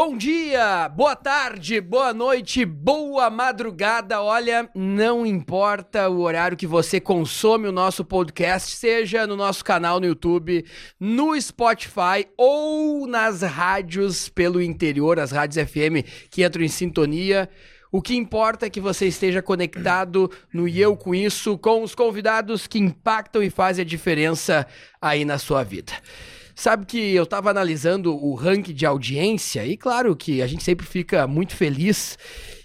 Bom dia, boa tarde, boa noite, boa madrugada. Olha, não importa o horário que você consome o nosso podcast, seja no nosso canal no YouTube, no Spotify ou nas rádios pelo interior, as rádios FM que entram em sintonia. O que importa é que você esteja conectado no Eu Com Isso, com os convidados que impactam e fazem a diferença aí na sua vida. Sabe que eu estava analisando o ranking de audiência e claro que a gente sempre fica muito feliz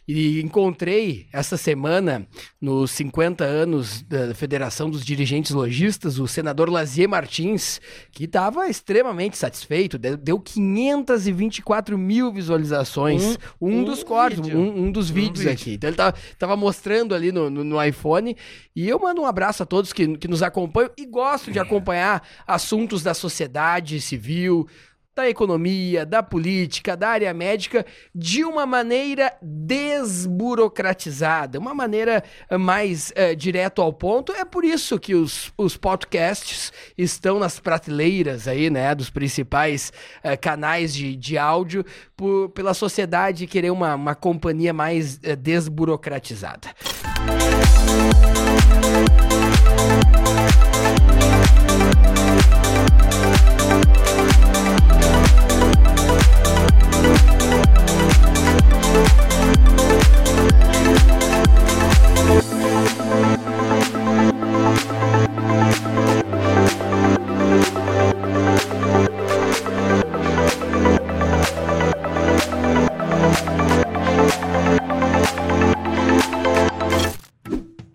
e encontrei essa semana, nos 50 anos da Federação dos Dirigentes Logistas, o senador Lazier Martins, que estava extremamente satisfeito, deu 524 mil visualizações. Um, um, dos cortes, um, um, dos vídeos um aqui. Então ele tava, tava mostrando ali no, no, no, iPhone. E eu mando um abraço a todos que, que nos acompanham e gosto de acompanhar assuntos da sociedade civil da economia, da política, da área médica, de uma maneira desburocratizada, uma maneira eh, mais uh, direto ao ponto. É por isso que os, os podcasts estão nas prateleiras aí, né, dos principais uh, canais de, de áudio, por, pela sociedade querer uma, uma companhia mais desburocratizada.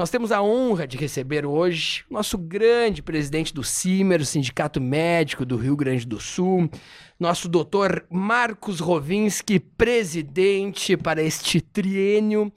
nós temos a honra de receber hoje nosso grande presidente do CIMER, Sindicato Médico do Rio Grande do Sul, nosso doutor Marcos Rovinski, presidente para este triênio,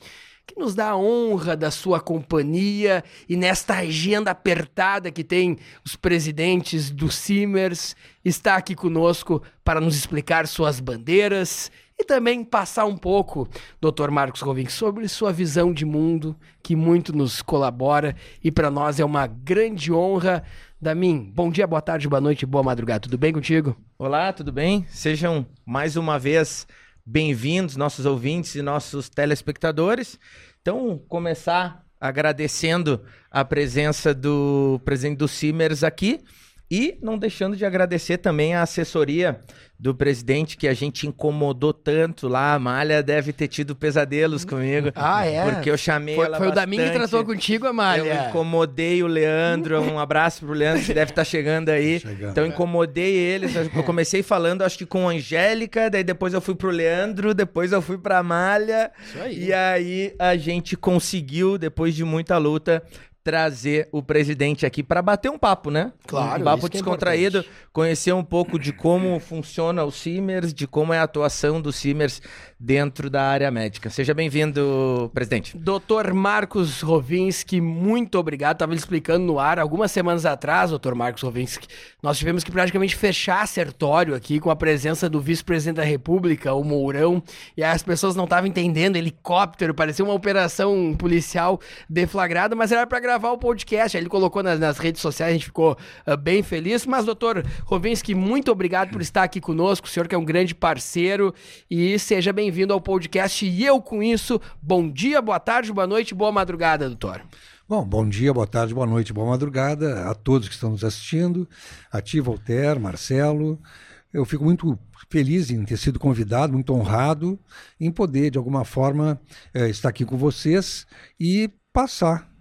que nos dá a honra da sua companhia e nesta agenda apertada que tem os presidentes do CIMERS, está aqui conosco para nos explicar suas bandeiras também passar um pouco, Dr. Marcos Rovink, sobre sua visão de mundo, que muito nos colabora e para nós é uma grande honra. Damin, bom dia, boa tarde, boa noite, boa madrugada. Tudo bem contigo? Olá, tudo bem? Sejam mais uma vez bem-vindos, nossos ouvintes e nossos telespectadores. Então, começar agradecendo a presença do presidente do Simers aqui e não deixando de agradecer também a assessoria do presidente que a gente incomodou tanto lá. A Malha deve ter tido pesadelos comigo. Ah, é? Porque eu chamei foi, ela Foi bastante. o Damin que tratou contigo, Amália. Eu incomodei o Leandro. Um abraço pro Leandro, que deve estar tá chegando aí. Chegando. Então, incomodei eles. Eu comecei falando, acho que com a Angélica, daí depois eu fui pro Leandro, depois eu fui pra Malha. Isso aí. E aí a gente conseguiu, depois de muita luta, trazer o presidente aqui para bater um papo, né? Claro. Um papo é descontraído, é conhecer um pouco de como funciona o Simers, de como é a atuação do Simers dentro da área médica. Seja bem-vindo, presidente. Doutor Marcos Rovinski, muito obrigado. Estava explicando no ar algumas semanas atrás, doutor Marcos Rovinski, nós tivemos que praticamente fechar sertório aqui com a presença do vice-presidente da República, o Mourão, e as pessoas não estavam entendendo, helicóptero, parecia uma operação policial deflagrada, mas era para gravar o podcast. Ele colocou nas, nas, redes sociais, a gente ficou uh, bem feliz. Mas, doutor Rovinski, muito obrigado por estar aqui conosco, o senhor que é um grande parceiro, e seja bem-vindo ao podcast. E eu com isso, bom dia, boa tarde, boa noite, boa madrugada, doutor. Bom, bom dia, boa tarde, boa noite, boa madrugada a todos que estão nos assistindo, a ti, Voltaire, Marcelo. Eu fico muito feliz em ter sido convidado, muito honrado em poder, de alguma forma, eh, estar aqui com vocês e passar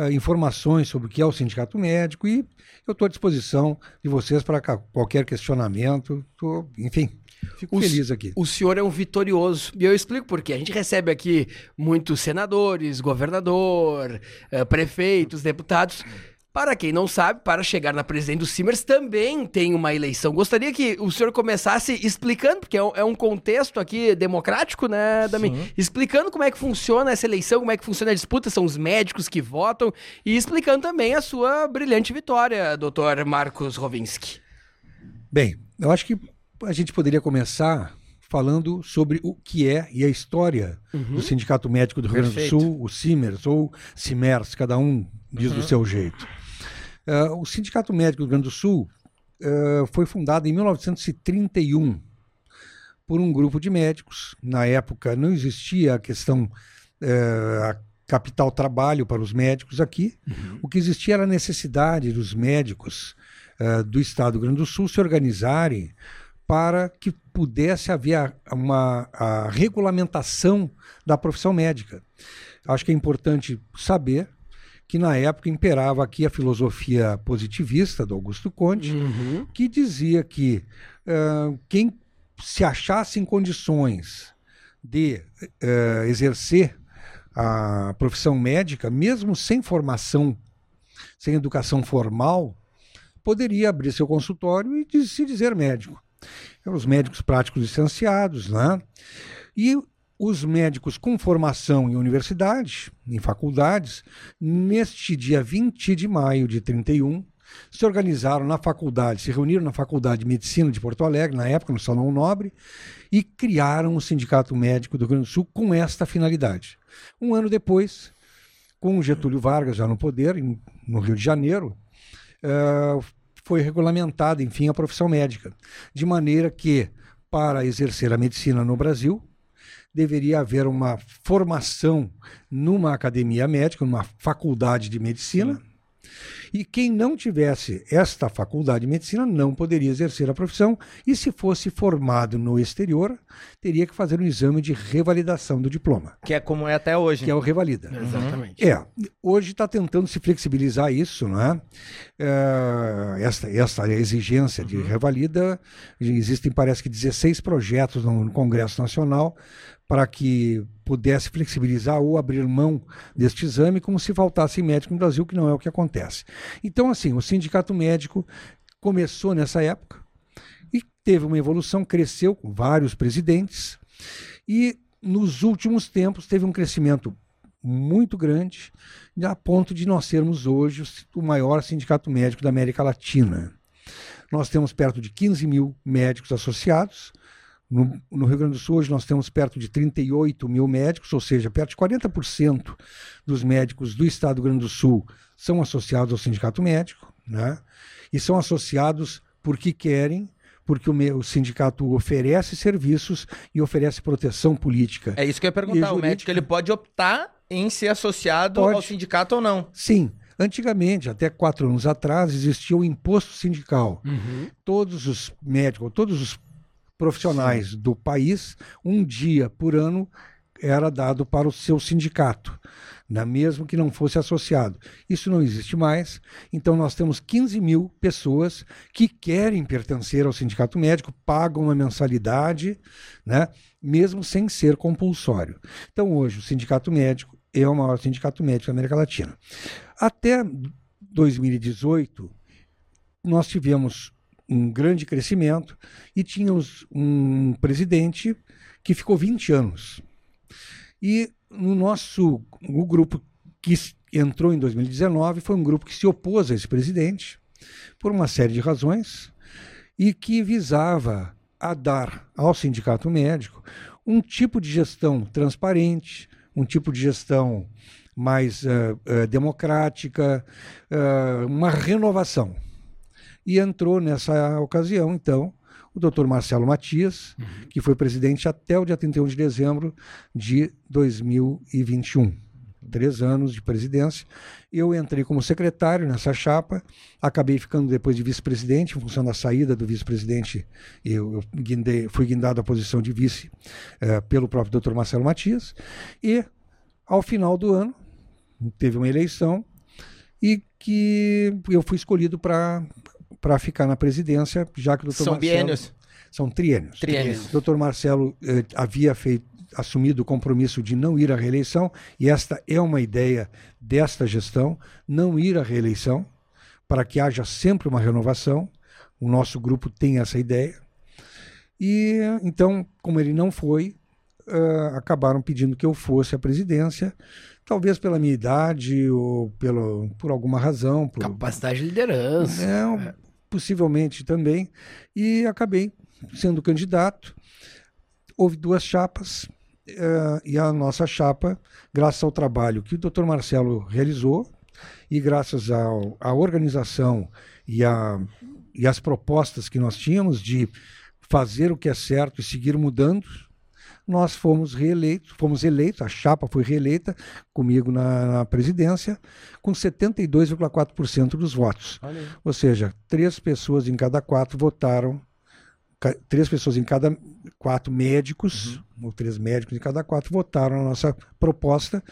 uh, informações sobre o que é o sindicato médico e eu estou à disposição de vocês para qualquer questionamento. Tô, enfim, Fico o, feliz aqui. O senhor é um vitorioso. E eu explico por quê. A gente recebe aqui muitos senadores, governador, uh, prefeitos, deputados Para quem não sabe, para chegar na presidência do Simers também tem uma eleição. Gostaria que o senhor começasse explicando, porque é um, é contexto aqui democrático, né, Dami? Explicando como é que funciona essa eleição, como é que funciona a disputa, são os médicos que votam, e explicando também a sua brilhante vitória, doutor Marcos Rovinski. Bem, eu acho que a gente poderia começar falando sobre o que é e a história uhum. do Sindicato Médico do Rio Grande do Sul, o CIMERS ou CIMERS, cada um diz uhum. do seu jeito. Uh, o Sindicato Médico do Rio Grande do Sul uh, foi fundado em 1931 por um grupo de médicos. Na época não existia a questão uh, a capital trabalho para os médicos aqui. Uhum. O que existia era a necessidade dos médicos do Estado do Rio Grande do Sul se organizarem para que pudesse haver uma a regulamentação da profissão médica. Acho que é importante saber que na época imperava aqui a filosofia positivista do Augusto Conte, uhum. que dizia que uh, quem se achasse em condições de uh, exercer a profissão médica, mesmo sem formação, sem educação formal, poderia abrir seu consultório e se dizer médico os médicos práticos licenciados, né? E os médicos com formação em universidades, em faculdades, neste dia 20 de maio de 31, se organizaram na faculdade, se reuniram na Faculdade de Medicina de Porto Alegre, na época, no Salão Nobre, e criaram o Sindicato Médico do Rio Grande do Sul com esta finalidade. Um ano depois, com Getúlio Vargas já no poder, no Rio de Janeiro, uh, foi regulamentada, enfim, a profissão médica, de maneira que, para exercer a medicina no Brasil, deveria haver uma formação numa academia médica, numa faculdade de medicina. Sim e quem não tivesse esta faculdade de medicina não poderia exercer a profissão e, se fosse formado no exterior, teria que fazer um exame de revalidação do diploma. Que é como é até hoje. Que é o revalida. Uhum. Exatamente. É. Hoje está tentando se flexibilizar isso, não é? é esta, esta exigência de uhum. revalida, existem parece que 16 projetos no Congresso Nacional para que pudesse flexibilizar ou abrir mão deste exame, como se faltasse médico no Brasil, que não é o que acontece. Então, assim, o sindicato médico começou nessa época e teve uma evolução, cresceu com vários presidentes e nos últimos tempos teve um crescimento muito grande, a ponto de nós sermos hoje o maior sindicato médico da América Latina. Nós temos perto de 15 mil médicos associados, no, no, Rio Grande do Sul, hoje nós temos perto de 38 mil médicos, ou seja, perto de 40% dos médicos do estado do Rio Grande do Sul são associados ao sindicato médico, né? e são associados porque querem, porque o, o, sindicato oferece serviços e oferece proteção política. É isso que eu ia perguntar. O médico ele pode optar em ser associado pode. ao sindicato ou não? Sim. Antigamente, até quatro anos atrás, existia o imposto sindical. Uhum. Todos os médicos, todos os profissionais Sim. do país, um dia por ano era dado para o seu sindicato, né? mesmo que não fosse associado. Isso não existe mais, então nós temos 15 mil pessoas que querem pertencer ao sindicato médico, pagam uma mensalidade, né? mesmo sem ser compulsório. Então hoje o sindicato médico é o maior sindicato médico da América Latina. Até 2018, nós tivemos um grande crescimento e tínhamos um presidente que ficou 20 anos. E no nosso o grupo que entrou em 2019 foi um grupo que se opôs a esse presidente por uma série de razões e que visava a dar ao sindicato médico um tipo de gestão transparente, um tipo de gestão mais uh, uh, democrática, uh, uma renovação. E entrou nessa ocasião, então, o doutor Marcelo Matias, uhum. que foi presidente até o dia 31 de dezembro de 2021. Três anos de presidência. Eu entrei como secretário nessa chapa, acabei ficando depois de vice-presidente, em função da saída do vice-presidente, eu, eu guindei, fui guindado à posição de vice eh, pelo próprio doutor Marcelo Matias. E, ao final do ano, teve uma eleição e que eu fui escolhido para para ficar na presidência, já que o doutor São Marcelo... biênios? São triênios. Triênios. O doutor Marcelo eh, havia feito, assumido o compromisso de não ir à reeleição, e esta é uma ideia desta gestão, não ir à reeleição. para que haja sempre uma renovação. O nosso grupo tem essa ideia. E então, como ele não foi, uh, acabaram pedindo que eu fosse à presidência, talvez pela minha idade ou pelo, por alguma razão. Por, Capacidade de liderança. É, possivelmente também. E acabei sendo candidato. Houve duas chapas. Uh, e a nossa chapa, graças ao trabalho que o Dr. Marcelo realizou e graças ao, à organização e, a, e as propostas que nós tínhamos de fazer o que é certo e seguir mudando, nós fomos reeleitos, fomos eleitos, a chapa foi reeleita comigo na, na presidência, com 72,4% dos votos. Ou seja, três pessoas em cada quatro votaram, três pessoas em cada quatro médicos, uhum. ou três médicos em cada quatro, votaram a nossa proposta.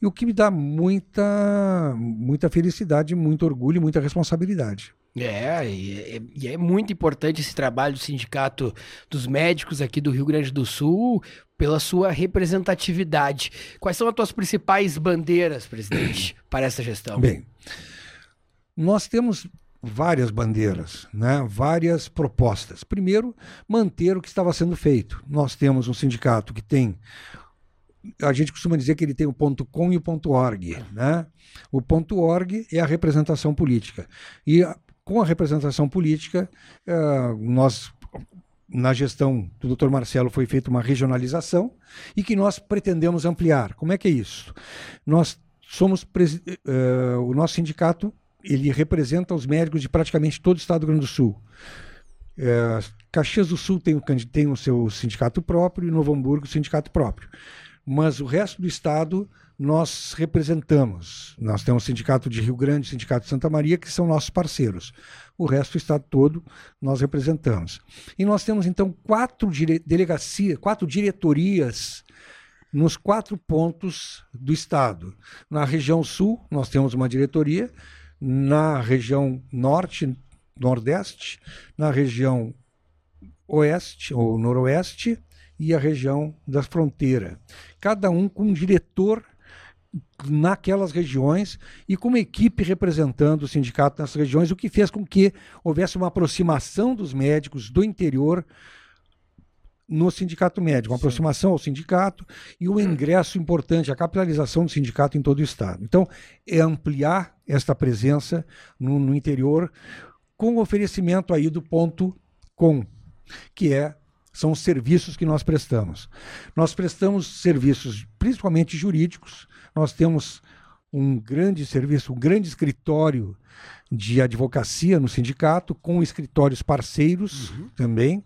E o que me dá muita, muita felicidade, muito orgulho e muita responsabilidade. É, e é, é, muito importante esse trabalho do Sindicato dos Médicos aqui do Rio Grande do Sul pela sua representatividade. Quais são as tuas principais bandeiras, presidente, para essa gestão? Bem, nós temos várias bandeiras, né? várias propostas. Primeiro, manter o que estava sendo feito. Nós temos um sindicato que tem a gente costuma dizer que ele tem o ponto .com e o ponto .org, né? O ponto .org é a representação política. E com a representação política, uh, nós na gestão do Dr. Marcelo foi feita uma regionalização e que nós pretendemos ampliar. Como é que é isso? Nós somos uh, o nosso sindicato ele representa os médicos de praticamente todo o estado do Rio Grande do Sul. Uh, Caxias do Sul tem o, tem o seu sindicato próprio e Novo Hamburgo o sindicato próprio. Mas o resto do estado nós representamos. Nós temos o Sindicato de Rio Grande, o Sindicato de Santa Maria, que são nossos parceiros. O resto do estado todo nós representamos. E nós temos, então, quatro delegacias, quatro diretorias nos quatro pontos do estado. Na região sul, nós temos uma diretoria, na região norte, nordeste, na região oeste ou noroeste e a região da fronteira. Cada um com um diretor naquelas regiões e com uma equipe representando o sindicato nessas regiões, o que fez com que houvesse uma aproximação dos médicos do interior no sindicato médico, uma Sim. aproximação ao sindicato e o ingresso importante, a capitalização do sindicato em todo o estado. Então, é ampliar esta presença no, no interior com o oferecimento aí do ponto com, que é são os serviços que nós prestamos. Nós prestamos serviços principalmente jurídicos, nós temos um grande serviço, um grande escritório de advocacia no sindicato, com escritórios parceiros uhum. também.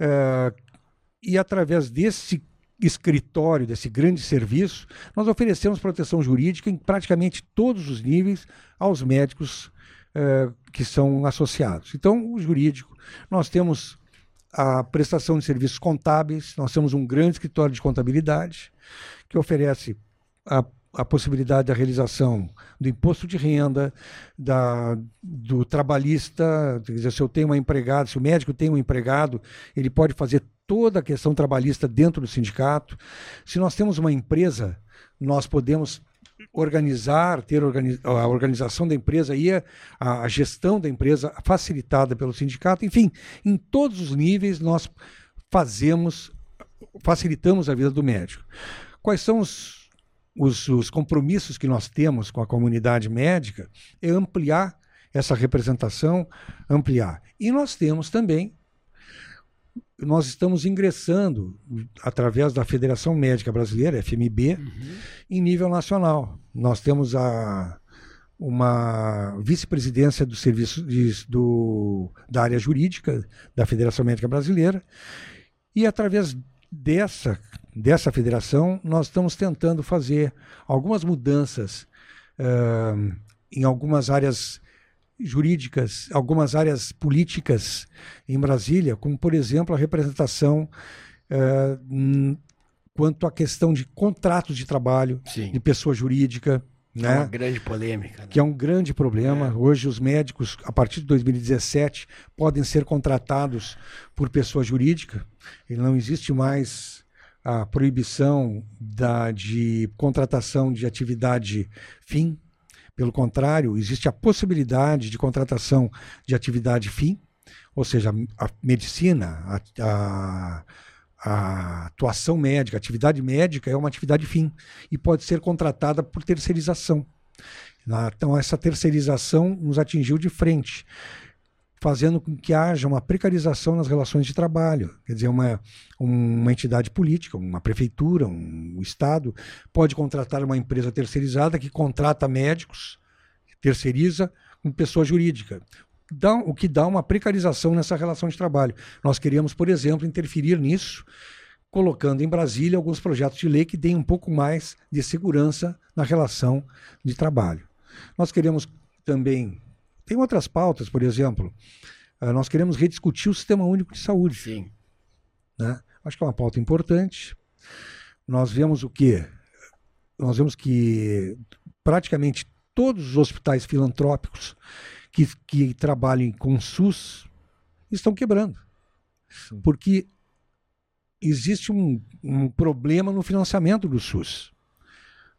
Uh, e através desse escritório, desse grande serviço, nós oferecemos proteção jurídica em praticamente todos os níveis aos médicos uh, que são associados. Então, o jurídico, nós temos a prestação de serviços contábeis, nós temos um grande escritório de contabilidade que oferece a, a possibilidade da realização do imposto de renda, da, do trabalhista, quer dizer, se eu tenho uma empregada, se o médico tem um empregado, ele pode fazer toda a questão trabalhista dentro do sindicato. Se nós temos uma empresa, nós podemos organizar, ter a organização da empresa e a, a, gestão da empresa facilitada pelo sindicato. Enfim, em todos os níveis nós fazemos, facilitamos a vida do médico. Quais são os os, os compromissos que nós temos com a comunidade médica é ampliar essa representação, ampliar. E nós temos também, nós estamos ingressando, através da Federação Médica Brasileira, FMB, uhum. em nível nacional. Nós temos a, uma vice-presidência do serviço de, do, da área jurídica da Federação Médica Brasileira, e através dessa dessa federação, nós estamos tentando fazer algumas mudanças uh, em algumas áreas jurídicas, algumas áreas políticas em Brasília, como, por exemplo, a representação uh, quanto à questão de contratos de trabalho Sim. de pessoa jurídica. Que né? é uma grande polêmica. Né? Que é um grande problema. É. Hoje, os médicos, a partir de 2017, podem ser contratados por pessoa jurídica. E não existe mais a proibição da, de contratação de atividade fim, Pelo contrário, existe a possibilidade de contratação de atividade fim, ou seja, a medicina, a, a, a atuação médica, a atividade médica é uma atividade fim e pode ser contratada por terceirização. Na- Então, essa terceirização nos atingiu de frente, fazendo com que haja uma precarização nas relações de trabalho. Quer dizer, uma, uma entidade política, uma prefeitura, um Estado, pode contratar uma empresa terceirizada que contrata médicos, terceiriza com pessoa jurídica. Dá, o que dá uma precarização nessa relação de trabalho. Nós queríamos, por exemplo, interferir nisso, colocando em Brasília alguns projetos de lei que deem um pouco mais de segurança na relação de trabalho. Nós queremos também. Tem outras pautas, por exemplo. ah, nós queremos rediscutir o Sistema Único de Saúde. Sim. né? Acho que é uma pauta importante. Nós vemos o quê? Nós vemos que praticamente todos os hospitais filantrópicos que, que trabalhem com SUS estão quebrando. Porque existe um, um problema no financiamento do SUS.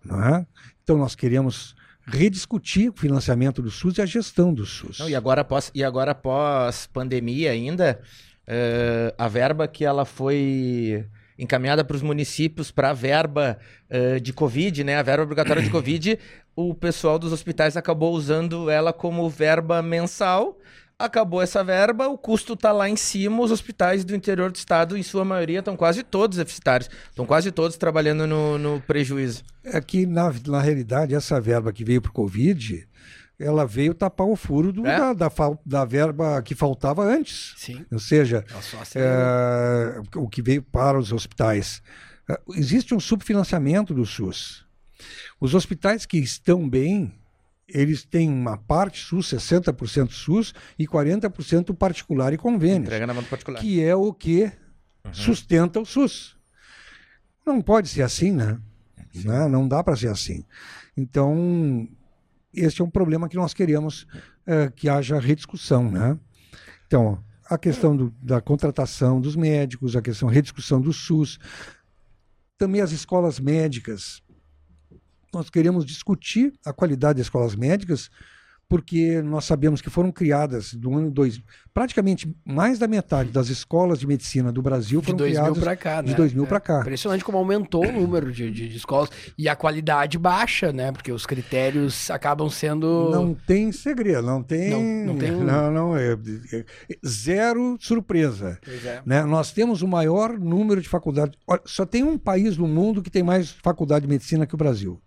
Não é? Então nós queremos rediscutir o financiamento do SUS e a gestão do SUS. Não, e agora após, e agora após pandemia ainda, eh, a verba que ela foi encaminhada para os municípios para a verba eh, de Covid, né? A verba obrigatória de Covid, o pessoal dos hospitais acabou usando ela como verba mensal. Acabou essa verba, o custo está lá em cima. Os hospitais do interior do estado, em sua maioria, estão quase todos deficitários. Estão quase todos trabalhando no, no prejuízo. É que, na, na realidade, essa verba que veio para o Covid, ela veio tapar o furo do- É? da, da, da verba que faltava antes. Sim. Ou seja, é, o que veio para os hospitais. É, Existe um subfinanciamento do SUS. Os hospitais que estão bem, eles têm uma parte SUS, 60% SUS e 40% particular e convênios Entrega na mão do particular. que é o que sustenta o SUS. Não pode ser assim, né? Né? Não dá para ser assim. Então, esse é um problema que nós queremos eh, que haja rediscussão, né? Então, a questão do- da contratação dos médicos, a questão rediscussão do SUS, também as escolas médicas. Nós queremos discutir a qualidade das escolas médicas, porque nós sabemos que foram criadas do ano 2000, praticamente mais da metade das escolas de medicina do Brasil foram 2000 criadas pra cá, né? de 2000 É para cá. Impressionante como aumentou o número de, de- de escolas e a qualidade baixa, né? Porque os critérios acabam sendo. Não tem segredo, não tem. Não- não tem Não, não, é, é- é zero surpresa. Pois é. né? Nós temos o maior número de faculdades. Só tem um país no mundo que tem mais faculdade de medicina que o Brasil.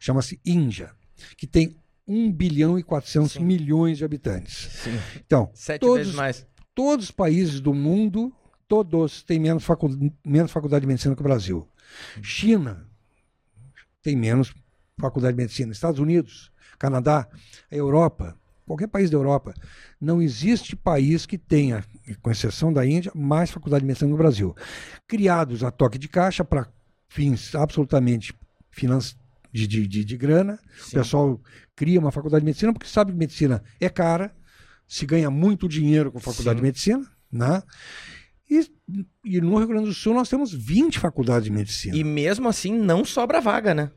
Chama-se Índia, que tem 1 bilhão e 400 milhões de habitantes. Sim. Então, Sete todos, vezes mais. todos os países do mundo, todos têm menos, facu menos faculdade de medicina que o Brasil. China tem menos faculdade de medicina. Estados Unidos, Canadá, Europa, qualquer país da Europa. Não existe país que tenha, com exceção da Índia, mais faculdade de medicina que o Brasil. Criados a toque de caixa para fins absolutamente financeiros. De, de, de, de grana, o pessoal cria uma faculdade de medicina porque sabe que medicina é cara, se ganha muito dinheiro com faculdade Sim. de medicina, né? E, e no Rio Grande do Sul nós temos 20 faculdades de medicina. E mesmo assim não sobra vaga, né?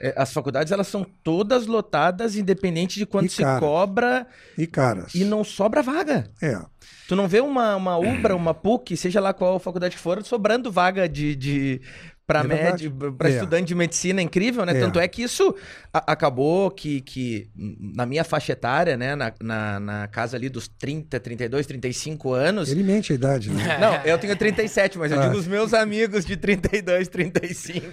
É, As faculdades elas são todas lotadas, independente de quanto se cobra, E caras. e não sobra vaga. É. Tu não vê uma, uma UBRA, uma PUC, seja lá qual faculdade que for, sobrando vaga de, de para É para É. estudante de medicina, é incrível, né? É. Tanto é que isso acabou que, que na minha faixa etária, né, na, na, na casa ali dos 30, 32, 35 anos, Ele mente a idade, né? não, eu tenho 37, mas eu Ah. digo os meus amigos de 32, 35.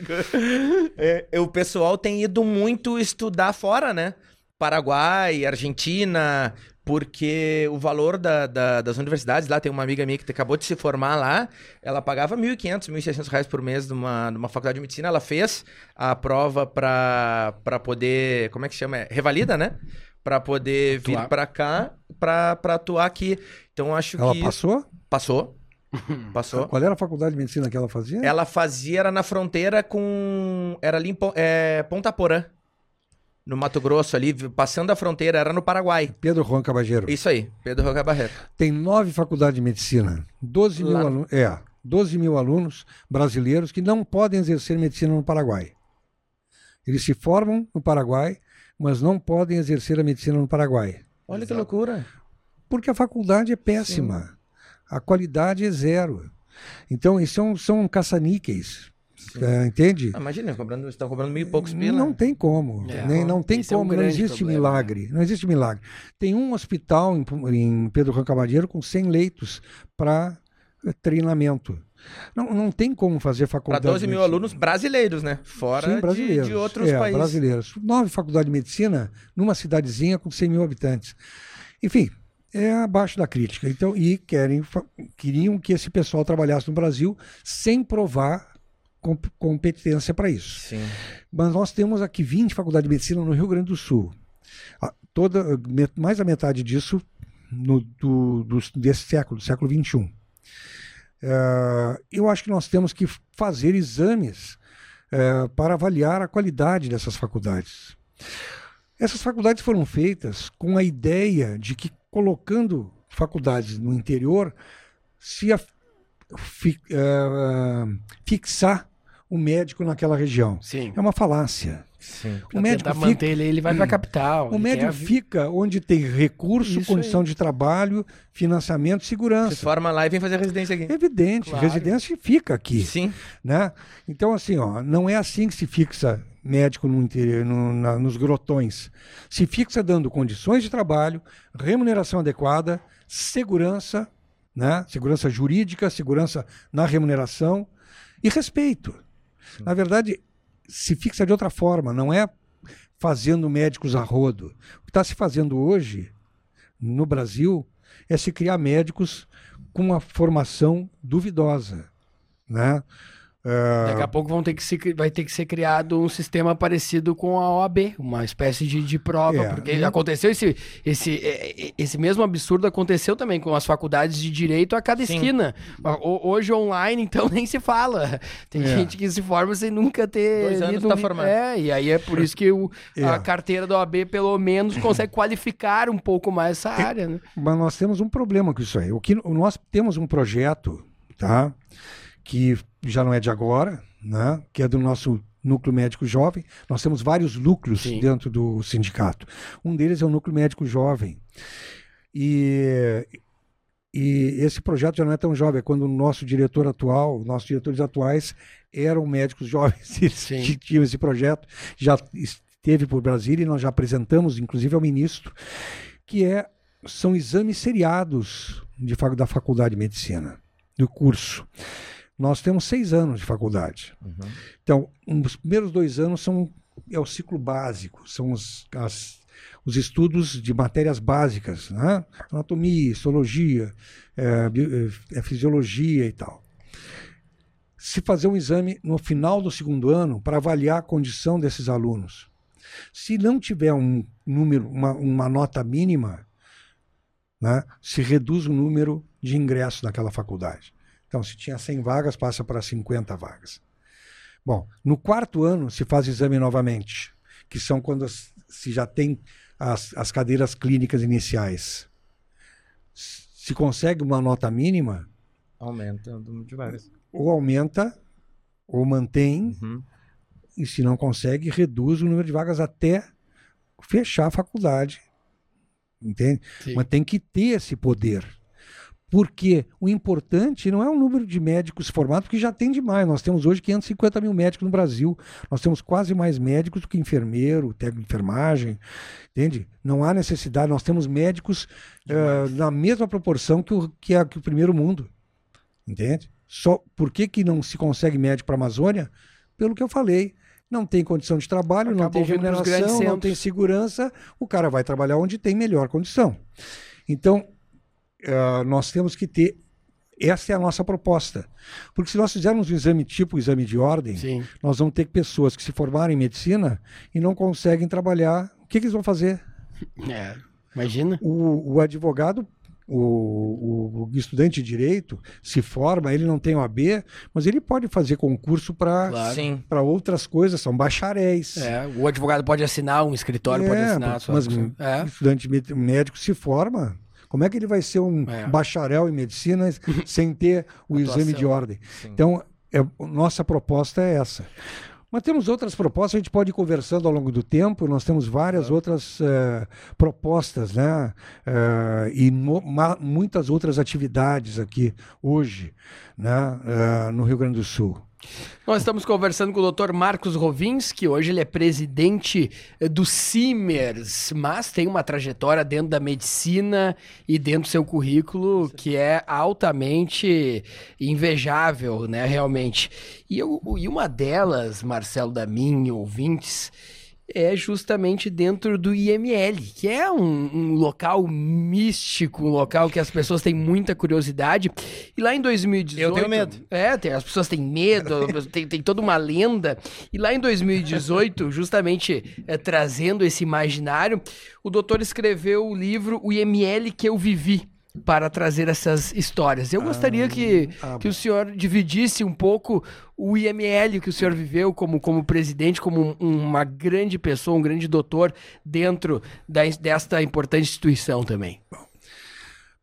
É, o pessoal tem ido muito estudar fora, né? Paraguai, Argentina, porque o valor da- da- das universidades lá, tem uma amiga minha que acabou de se formar lá, ela pagava 1.500, 1.600 reais por mês numa, numa faculdade de medicina, ela fez a prova pra, pra poder, como é que chama? É, Revalida, né? Pra poder vir Atuar. pra cá, pra, pra atuar aqui. Então acho Ela que... passou? Passou. Passou. Qual era a faculdade de medicina que ela fazia? Ela fazia, era na fronteira com. Era ali em é, Ponta Porã. No Mato Grosso, ali, passando a fronteira, era no Paraguai. Pedro Juan Cabageiro. Isso aí, Pedro Roca Barreto. Tem nove faculdades de medicina. 12 mil, alunos, é, 12 mil alunos brasileiros que não podem exercer medicina no Paraguai. Eles se formam no Paraguai, mas não podem exercer a medicina no Paraguai. Olha que loucura. Porque a faculdade é péssima. A qualidade é zero. Então, isso são, são caça-níqueis. É, entende? Ah, imagina, cobrando, estão cobrando mil e poucos pila. Não tem como. É, nem, não tem esse é um como. não existe problema, milagre. Não existe milagre. Tem um hospital em, em Pedro Rancamadeiro com 100 leitos para treinamento. Não, não tem como fazer Para faculdade. 12 de mil medicina. alunos brasileiros, né? Fora Sim, de, brasileiros. de outros é, países. brasileiros. Nove faculdades de medicina numa cidadezinha com 100 mil habitantes. Enfim, é abaixo da crítica. Então, e querem, queriam que esse pessoal trabalhasse no Brasil sem provar comp- competência para isso. Sim. Mas nós temos aqui 20 faculdades de medicina no Rio Grande do Sul. A- Toda, mais da metade disso no, do, dos- desse século, do século XXI. Eh, eu acho que nós temos que fazer exames eh, para avaliar a qualidade dessas faculdades. Essas faculdades foram feitas com a ideia de que colocando faculdades no interior se a- fi- eh, fixar o médico naquela região. Sim. É uma falácia. Sim. Pra O médico tentar fica, manter ele, ele vai pra capital. o médico quer- fica onde tem recurso, Isso condição de trabalho, financiamento, Se segurança. forma lá e vem fazer residência aqui. Evidente, Claro. residência fica aqui, Sim. né? Então assim, ó, não é assim que se fixa médico no interior, no- na- nos grotões. Se fixa dando condições de trabalho, remuneração adequada, segurança, né? Segurança jurídica, segurança na remuneração e respeito. Na verdade, se fixa de outra forma, não é fazendo médicos a rodo. O que está se fazendo hoje no Brasil é se criar médicos com uma formação duvidosa, né? Ah, Daqui a pouco vão ter que se, vai ter que ser criado um sistema parecido com a OAB, uma espécie de, de prova, É, porque aconteceu esse, esse, é, é, esse mesmo absurdo aconteceu também com as faculdades de direito a cada Sim. esquina. Hoje online, então, nem se fala. Tem É. gente que se forma sem nunca ter Dois anos tá um li- formado. É, e aí é por isso que o, a É. carteira da OAB, pelo menos, consegue qualificar um pouco mais essa área, né? Mas nós temos um problema com isso aí. O que nós temos um projeto, tá? Que já não é de agora, né? Que é do nosso núcleo médico jovem. Nós temos vários núcleos Sim. dentro do sindicato. Um deles é o núcleo médico jovem. E e esse projeto já não é tão jovem, é quando o nosso diretor atual, nossos diretores atuais eram médicos jovens, que tinham esse projeto, já esteve por Brasília e nós já apresentamos, inclusive, ao ministro, que é, são exames seriados de, da Faculdade de Medicina, do curso. Nós temos seis anos de faculdade. Então, um, os primeiros dois anos são é o ciclo básico, são os, as- os estudos de matérias básicas, né? anatomia, histologia, é, bi- é, fisiologia e tal. Se fazer um exame no final do segundo ano para avaliar a condição desses alunos. Se não tiver um número, uma, uma nota mínima, né, se reduz o número de ingressos naquela faculdade. Então, se tinha 100 vagas, passa para 50 vagas. Bom, no quarto ano se faz exame novamente, que são quando se já tem as, as cadeiras clínicas iniciais. Se consegue uma nota mínima, Aumenta o número de vagas. ou aumenta, ou mantém, Uhum. e se não consegue, reduz o número de vagas até fechar a faculdade. Entende? Sim. Mas tem que ter esse poder. Porque o importante não é o número de médicos formados, porque já tem demais. Nós temos hoje 550 mil médicos no Brasil. Nós temos quase mais médicos do que enfermeiro, técnico de enfermagem. Entende? Não há necessidade. Nós temos médicos eh, na mesma proporção que o, que, a- que o primeiro mundo. Entende? Só por que, que não se consegue médico para a Amazônia? Pelo que eu falei. Não tem condição de trabalho, não Acabam tem remuneração, não tem segurança. O cara vai trabalhar onde tem melhor condição. Então, eh, nós temos que ter. Essa é a nossa proposta. Porque se nós fizermos um exame tipo exame de ordem, Sim. nós vamos ter pessoas que se formaram em medicina e não conseguem trabalhar. O que, que eles vão fazer? É. Imagina. O, o advogado, o, o- o estudante de direito, se forma, ele não tem OAB, mas ele pode fazer concurso para Claro. Sim. para outras coisas, são bacharéis. É, o advogado pode assinar, um escritório pode É, assinar. a sua- mas é. o estudante médico se forma. Como é que ele vai ser um É. bacharel em medicina sem ter o Atuação. exame de ordem? Sim. Então, é, nossa proposta é essa. Mas temos outras propostas, a gente pode ir conversando ao longo do tempo, nós temos várias outras uh, propostas, né? Uh, e muitas outras atividades aqui hoje, né? Uh, no Rio Grande do Sul. Nós estamos conversando com o Dr. Marcos Rovinski, hoje ele é presidente eh, do Simers, mas tem uma trajetória dentro da medicina e dentro do seu currículo que é altamente invejável, né, realmente. E, eu, e uma delas, Marcelo da minha ouvintes, é justamente dentro do IML, que é um, um, local místico, um local que as pessoas têm muita curiosidade. E lá em 2018. Eu tenho medo. É, tem, as pessoas têm medo, tem, tem toda uma lenda. E lá em 2018, justamente é, trazendo esse imaginário, o doutor escreveu o livro O IML que eu vivi para trazer essas histórias. Eu gostaria que, ah, que o senhor dividisse um pouco o IML que o senhor viveu como, como presidente, como um, uma grande pessoa, um grande doutor dentro da, desta importante instituição também.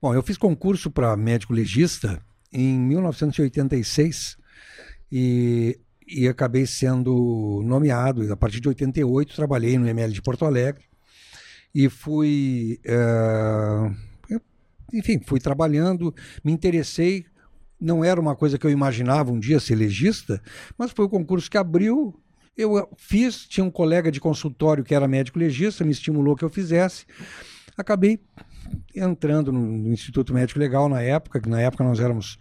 Bom, eu fiz concurso para médico legista em 1986 e, e acabei sendo nomeado. A partir de 88 trabalhei no IML de Porto Alegre e fui... Uh enfim, fui trabalhando, me interessei. Não era uma coisa que eu imaginava um dia ser legista, mas foi o concurso que abriu. Eu fiz, tinha um colega de consultório que era médico legista, me estimulou que eu fizesse. Acabei entrando no, no Instituto Médico Legal na época, que na época nós éramos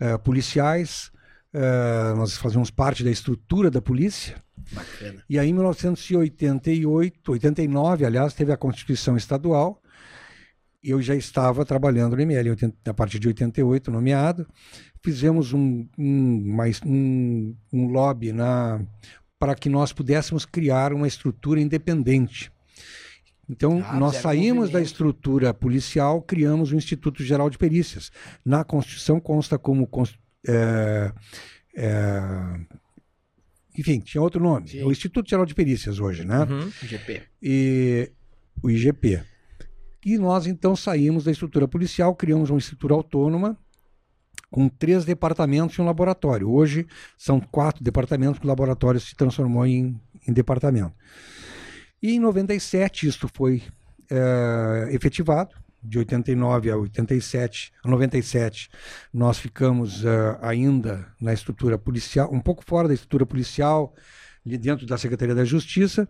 uh, policiais, uh, nós fazíamos parte da estrutura da polícia. Bacana. E aí, em 1988, 89, aliás, teve a Constituição Estadual, eu já estava trabalhando no ML a partir de 88, nomeado. Fizemos um, um, mais, um, um lobby para que nós pudéssemos criar uma estrutura independente. Então, ah, nós saímos da estrutura policial, criamos o Instituto Geral de Perícias. Na Constituição consta como. É, é, enfim, tinha outro nome. Sim. O Instituto Geral de Perícias hoje, né? Uhum. IGP. E, o IGP. E nós então saímos da estrutura policial, criamos uma estrutura autônoma com três departamentos e um laboratório. Hoje são quatro departamentos que o laboratório se transformou em, em departamento. E em 97 isso foi é, efetivado. De 89 a 87, a 97, nós ficamos uh, ainda na estrutura policial, um pouco fora da estrutura policial, dentro da Secretaria da Justiça,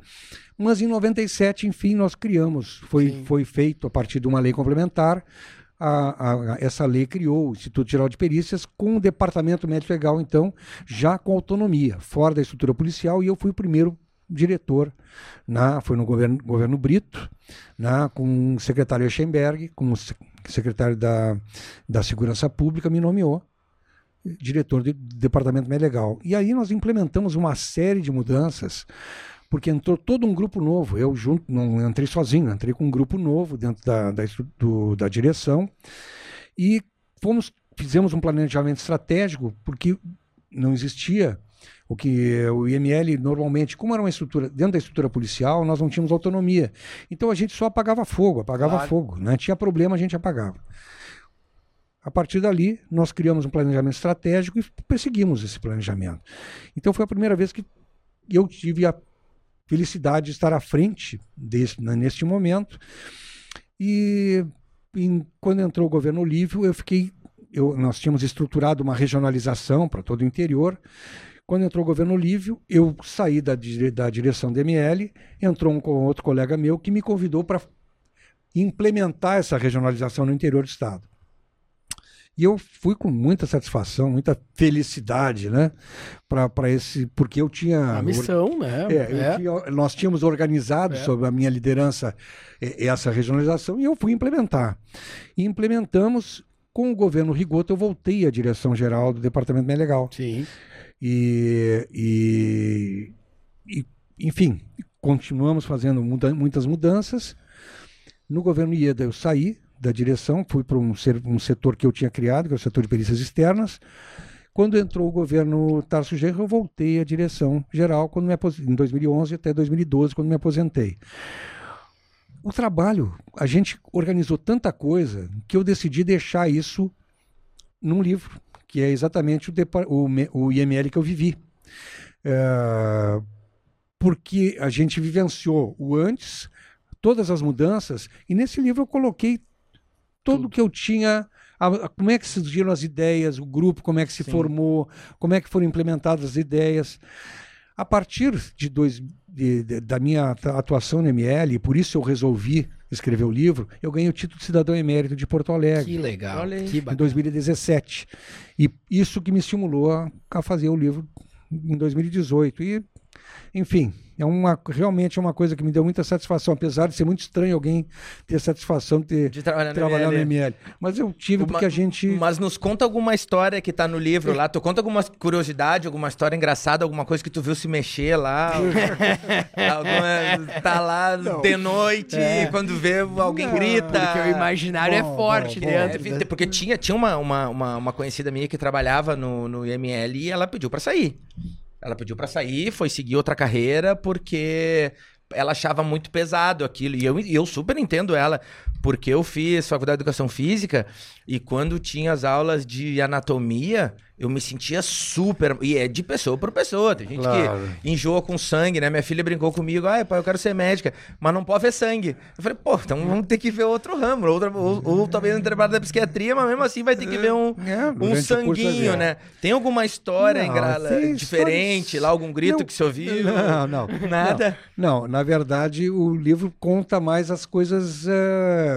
mas em 97, enfim, nós criamos, foi, foi feito a partir de uma lei complementar, a, a, essa lei criou o Instituto Geral de Perícias com o Departamento Médico Legal, então, já com autonomia, fora da estrutura policial, e eu fui o primeiro diretor, na, foi no governo, governo Brito, na, com o secretário Eschenberg, como secretário da, da Segurança Pública, me nomeou diretor do departamento mais legal. E aí nós implementamos uma série de mudanças, porque entrou todo um grupo novo. Eu junto, não entrei sozinho, entrei com um grupo novo dentro da, da, do, da direção e fomos, fizemos um planejamento estratégico, porque não existia o que o IML normalmente, como era uma estrutura, dentro da estrutura policial, nós não tínhamos autonomia. Então a gente só apagava fogo, apagava claro. fogo. Né? Tinha problema, a gente apagava. A partir dali, nós criamos um planejamento estratégico e perseguimos esse planejamento. Então, foi a primeira vez que eu tive a felicidade de estar à frente desse, né, neste momento. E em, quando entrou o governo Olívio, eu fiquei. Eu, nós tínhamos estruturado uma regionalização para todo o interior. Quando entrou o governo Olívio, eu saí da, da direção do ML, entrou um outro colega meu que me convidou para implementar essa regionalização no interior do Estado. E eu fui com muita satisfação, muita felicidade, né? Para esse. Porque eu tinha. A missão, né? É, é. Tinha, nós tínhamos organizado é. sob a minha liderança essa regionalização e eu fui implementar. E implementamos. Com o governo Rigoto, eu voltei à direção geral do Departamento Bem Legal. Sim. E, e, e enfim, continuamos fazendo muitas mudanças. No governo Ieda, eu saí, da direção, fui para um, um, setor que eu tinha criado, que é o setor de perícias externas. Quando entrou o governo Tarso Genro, eu voltei à direção geral quando me em 2011 até 2012, quando me aposentei. O trabalho, a gente organizou tanta coisa que eu decidi deixar isso num livro, que é exatamente o, o, o IML que eu vivi. É, porque a gente vivenciou o antes, todas as mudanças, e nesse livro eu coloquei tudo o que eu tinha. a- a- como é que surgiram as ideias, o grupo, como é que se Sim. formou, como é que foram implementadas as ideias. A partir de dois, de- de- da minha atu- atuação no ML, e por isso eu resolvi escrever o livro, eu ganhei o título de cidadão emérito de Porto Alegre Que legal. Olha aí. Que em bacana. 2017. E isso que me estimulou a, a fazer o livro em 2018. E, enfim, é uma, realmente é uma coisa que me deu muita satisfação, apesar de ser muito estranho alguém ter satisfação de ter De trabalhar no trabalhado no ML. Mas eu tive Uma- porque a gente. Mas nos conta alguma história que tá no livro lá. Tu conta alguma curiosidade, alguma história engraçada, alguma coisa que tu viu se mexer lá. alguma, tá lá Não. de noite, e quando vê alguém Não, grita. Porque o imaginário Bom, é forte bom, bom. dentro. É, né? porque tinha, tinha uma, uma, uma, uma conhecida minha que trabalhava no, no IML e ela pediu pra sair. Ela pediu pra sair, foi seguir outra carreira porque ela achava muito pesado aquilo. E eu, eu super entendo ela, porque eu fiz faculdade de educação física e quando tinha as aulas de anatomia, eu me sentia super. E é de pessoa por pessoa. Tem gente Claro. que enjoa com sangue, né? Minha filha brincou comigo, ah, pai, eu quero ser médica, mas não pode ver sangue. Eu falei, pô, então vamos ter que ver outro ramo, outra, ou, ou talvez um trabalho da psiquiatria, mas mesmo assim vai ter que ver um, É, um sanguinho, né? Tem alguma história Não, diferente lá, algum grito Não, que você ouviu? Não, não. Nada? Não, não, na verdade, o livro conta mais as coisas eh,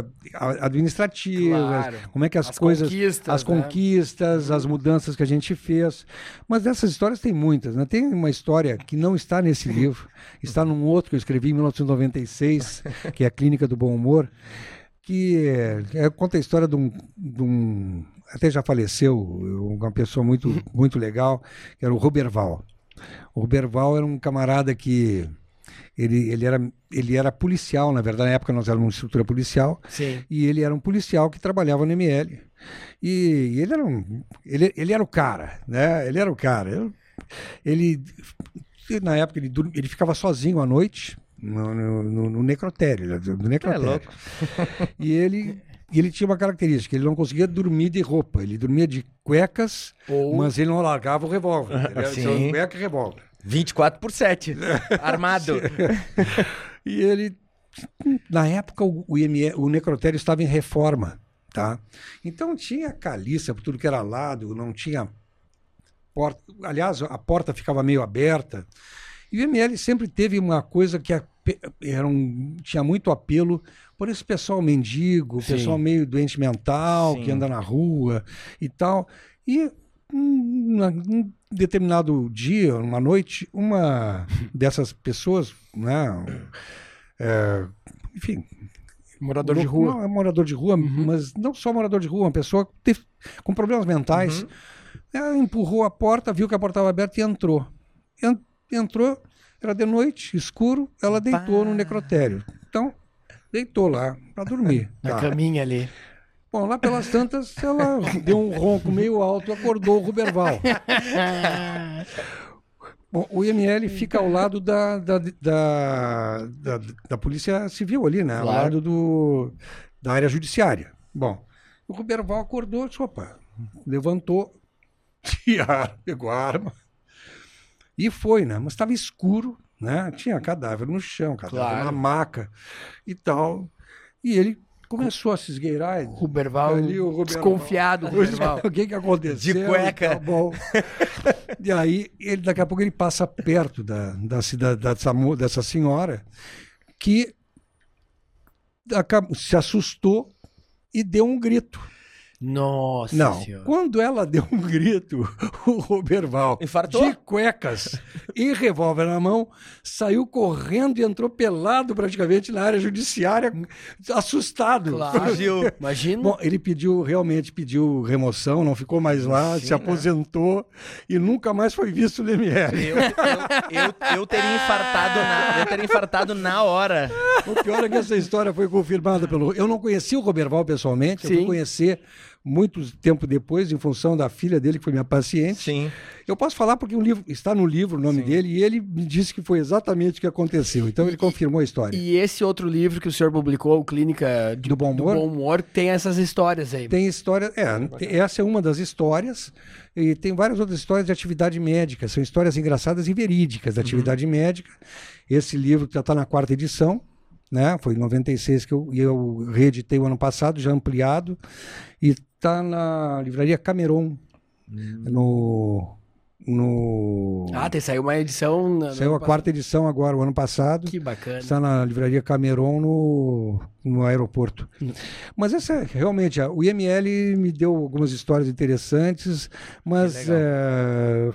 administrativas, Claro. como é que as, As coisas, conquistas, as né? conquistas, as mudanças que a gente fez. Mas dessas histórias tem muitas, né? Tem uma história que não está nesse livro, está num outro que eu escrevi em 1996, que é a Clínica do Bom Humor, que é, conta a história de um, de um- até já faleceu, uma pessoa muito muito legal, que era o Roberval. O Roberval era um camarada que ele, ele, era, ele era policial, na verdade, na época nós éramos uma estrutura policial, Sim. e ele era um policial que trabalhava no ML. E, e ele, era um, ele, ele era o cara, né? Ele era o cara. Eu- Ele, na época, ele, ele ficava sozinho à noite no, no, no- necrotério, ele do necrotério. louco. E ele, e ele tinha uma característica, ele não conseguia dormir de roupa, ele dormia de cuecas, Ou mas ele não largava o revólver. Ele era cueca e revólver. 24 por 7. Armado. E ele, na época, o, IME o necrotério estava em reforma, tá? Então tinha caliça por tudo que era lado, não tinha porta. Aliás, a porta ficava meio aberta. E o ML sempre teve uma coisa que ape- era um, tinha muito apelo por esse pessoal mendigo, Sim. pessoal meio doente mental, Sim. que anda na rua e tal. E um, um determinado dia, uma noite, uma dessas pessoas, né, é, enfim, morador de rua. Não, é morador de rua, mas não só morador de rua, uma pessoa que teve- com problemas mentais. Ela empurrou a porta, viu que a porta estava aberta e entrou. En- entrou, era de noite, escuro, ela deitou no necrotério. Então, deitou lá para dormir. Na Tá. caminha ali. Bom, lá pelas tantas, ela deu um ronco meio alto e acordou o Ruberval. Bom, o IML fica ao lado da, da, da, da, da Polícia Civil ali, né? Ao Claro. lado do, da área judiciária. Bom, o Ruberval acordou e disse, opa, levantou, pegou a arma e foi, né? Mas estava escuro, né? Tinha cadáver no chão, cadáver Claro. na maca e tal. E ele começou a se esgueirar. Ruberval, Ali o Ruberval. desconfiado, Ruberval. O que que aconteceu? De cueca. Tá bom. e aí, ele, daqui a pouco ele passa perto da, da, cida- dessa, dessa senhora que se assustou e deu um grito. Nossa Não, senhora. quando ela deu um grito, o Roberval, Infartou? de cuecas e revólver na mão, saiu correndo e entrou pelado praticamente na área judiciária, assustado. Claro. Fugiu. Imagina. Bom, ele pediu, realmente pediu remoção, não ficou mais lá, se aposentou e nunca mais foi visto no ML. Eu, eu, eu, eu teria infartado na, eu teria infartado na hora. O pior é que essa história foi confirmada pelo. Eu não conheci o Roberval pessoalmente, eu Sim. fui conhecer muito tempo depois, em função da filha dele, que foi minha paciente. Sim. Eu posso falar porque o livro está no livro o nome Sim. dele e ele me disse que foi exatamente o que aconteceu. Então ele confirmou a história. E esse outro livro que o senhor publicou, o Clínica de- Do Bom Humor? Bom Humor, tem essas histórias aí. Tem história, é, essa é uma das histórias e tem várias outras histórias de atividade médica, são histórias engraçadas e verídicas da atividade médica. Esse livro já está na quarta edição, né? Foi em 96 que eu, eu reeditei o ano passado, já ampliado, e está na livraria Cameron, no, no Ah, tem saiu uma edição. na- saiu no a quarta edição agora, o ano passado. Que bacana. Está na livraria Cameron no, no aeroporto. Hum. Mas essa realmente, o IML me deu algumas histórias interessantes, mas é,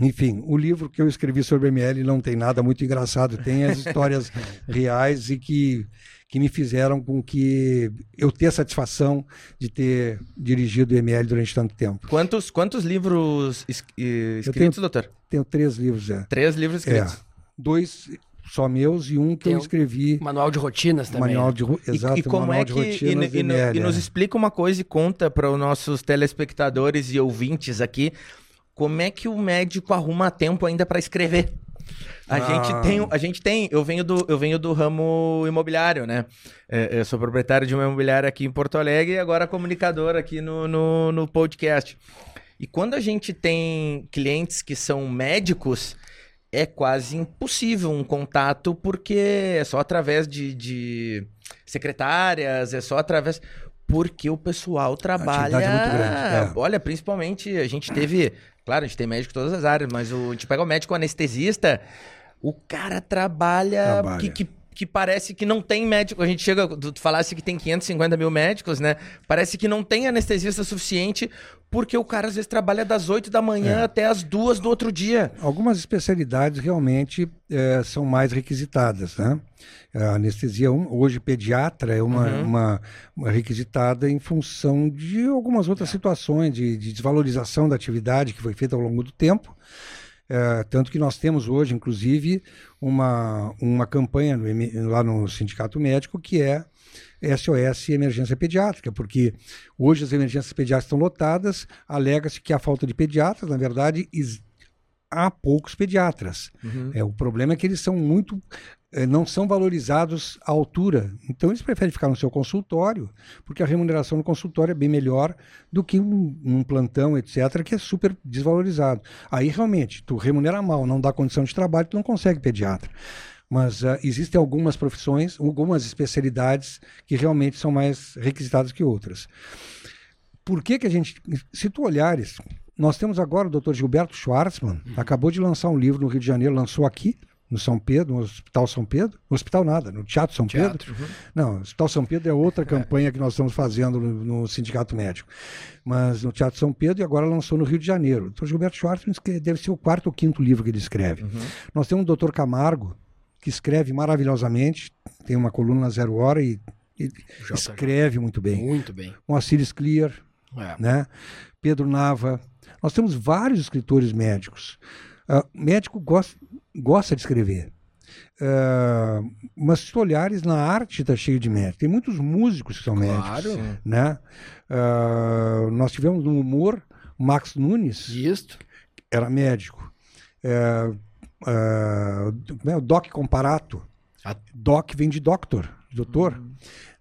enfim, o livro que eu escrevi sobre o IML não tem nada muito engraçado, tem as histórias reais e que, que me fizeram com que eu ter satisfação de ter dirigido o IML durante tanto tempo. Quantos, quantos livros es- eh, tenho- escritos, doutor? Tenho três livros, é. Três livros é escritos. dois só meus e um que Tem eu escrevi. Manual de rotinas também. Manual de, ro- E- exato, e, como manual é de que. E, rotinas e- e no- ML, e nos é. explica uma coisa e conta para os nossos telespectadores e ouvintes aqui. Como é que o médico arruma tempo ainda para escrever? A Ah. gente tem, a gente tem, eu venho do, eu venho do ramo imobiliário, né? É, eu sou proprietário de uma imobiliária aqui em Porto Alegre e agora comunicador aqui no, no, no podcast. E quando a gente tem clientes que são médicos, é quase impossível um contato, porque é só através de, de secretárias, é só através. Porque o pessoal trabalha. é muito grande, é. Olha, principalmente, a gente teve. Claro, a gente tem médico em todas as áreas, mas o, a gente pega o médico anestesista, o cara trabalha, Trabalha. Que, que, que parece que não tem médico. A gente chega, tu falasse que tem 550 mil médicos, né? Parece que não tem anestesista suficiente, porque o cara às vezes trabalha das 8 da manhã É. até as 2 do outro dia. Algumas especialidades realmente eh, são mais requisitadas, né? A anestesia, hoje pediatra é uma, Uhum. uma, uma requisitada em função de algumas outras situações de, de desvalorização da atividade que foi feita ao longo do tempo. Eh, tanto que nós temos hoje, inclusive, uma, uma campanha no lá no Sindicato Médico que é SOS Emergência Pediátrica, porque hoje as emergências pediátricas estão lotadas, alega-se que há falta de pediatras, na verdade, há poucos pediatras. É, o problema é que eles são muito. Eh, não são valorizados à altura. Então eles preferem ficar no seu consultório, porque a remuneração no consultório é bem melhor do que um, um plantão, etc., que é super desvalorizado. Aí realmente, tu remunera mal, não dá condição de trabalho, tu não consegue pediatra. Mas ah, existem algumas profissões, algumas especialidades que realmente são mais requisitadas que outras. Por que, que a gente. Se tu olhares, nós temos agora o Dr. Gilberto Schwartzman, acabou de lançar um livro no Rio de Janeiro, lançou aqui, no São Pedro, no Hospital São Pedro. No Hospital nada, no Teatro São Pedro. Teatro. uhum. Não, Hospital São Pedro é outra campanha que nós estamos fazendo no, no Sindicato Médico. Mas no Teatro São Pedro e agora lançou no Rio de Janeiro. O Dr. Gilberto Schwartzman escreve- deve ser o quarto ou quinto livro que ele escreve. Nós temos o Dr. Camargo, que escreve maravilhosamente, tem uma coluna na Zero Hora e, e JJ. escreve muito bem. Muito bem. Moacir Clear, É. né? Pedro Nava. Nós temos vários escritores médicos. Ah, médico gosta, gosta de escrever. Ah, mas se tu olhares na arte está cheio de médicos. Tem muitos músicos que são médicos. Claro. Né? Ah, nós tivemos no humor Max Nunes, Isto. era médico. Ah, é? o Doc Comparato. Ah. Doc vem de doctor, doutor.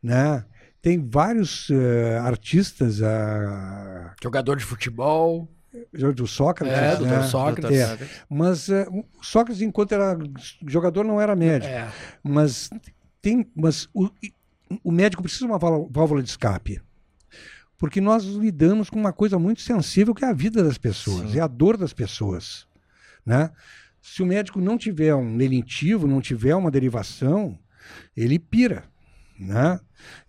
Né? Tem vários eh, artistas, a Jogador de futebol. Jorge Sócrates, É, né? doutor Sócrates. É. Mas o Sócrates, enquanto era jogador, não era médico. É. Mas tem, mas o, o médico precisa de uma válvula- válvula de escape. Porque nós lidamos com uma coisa muito sensível que é a vida das pessoas, Sim. é a dor das pessoas, né? Se o médico não tiver um lenitivo, não tiver uma derivação, ele pira, né?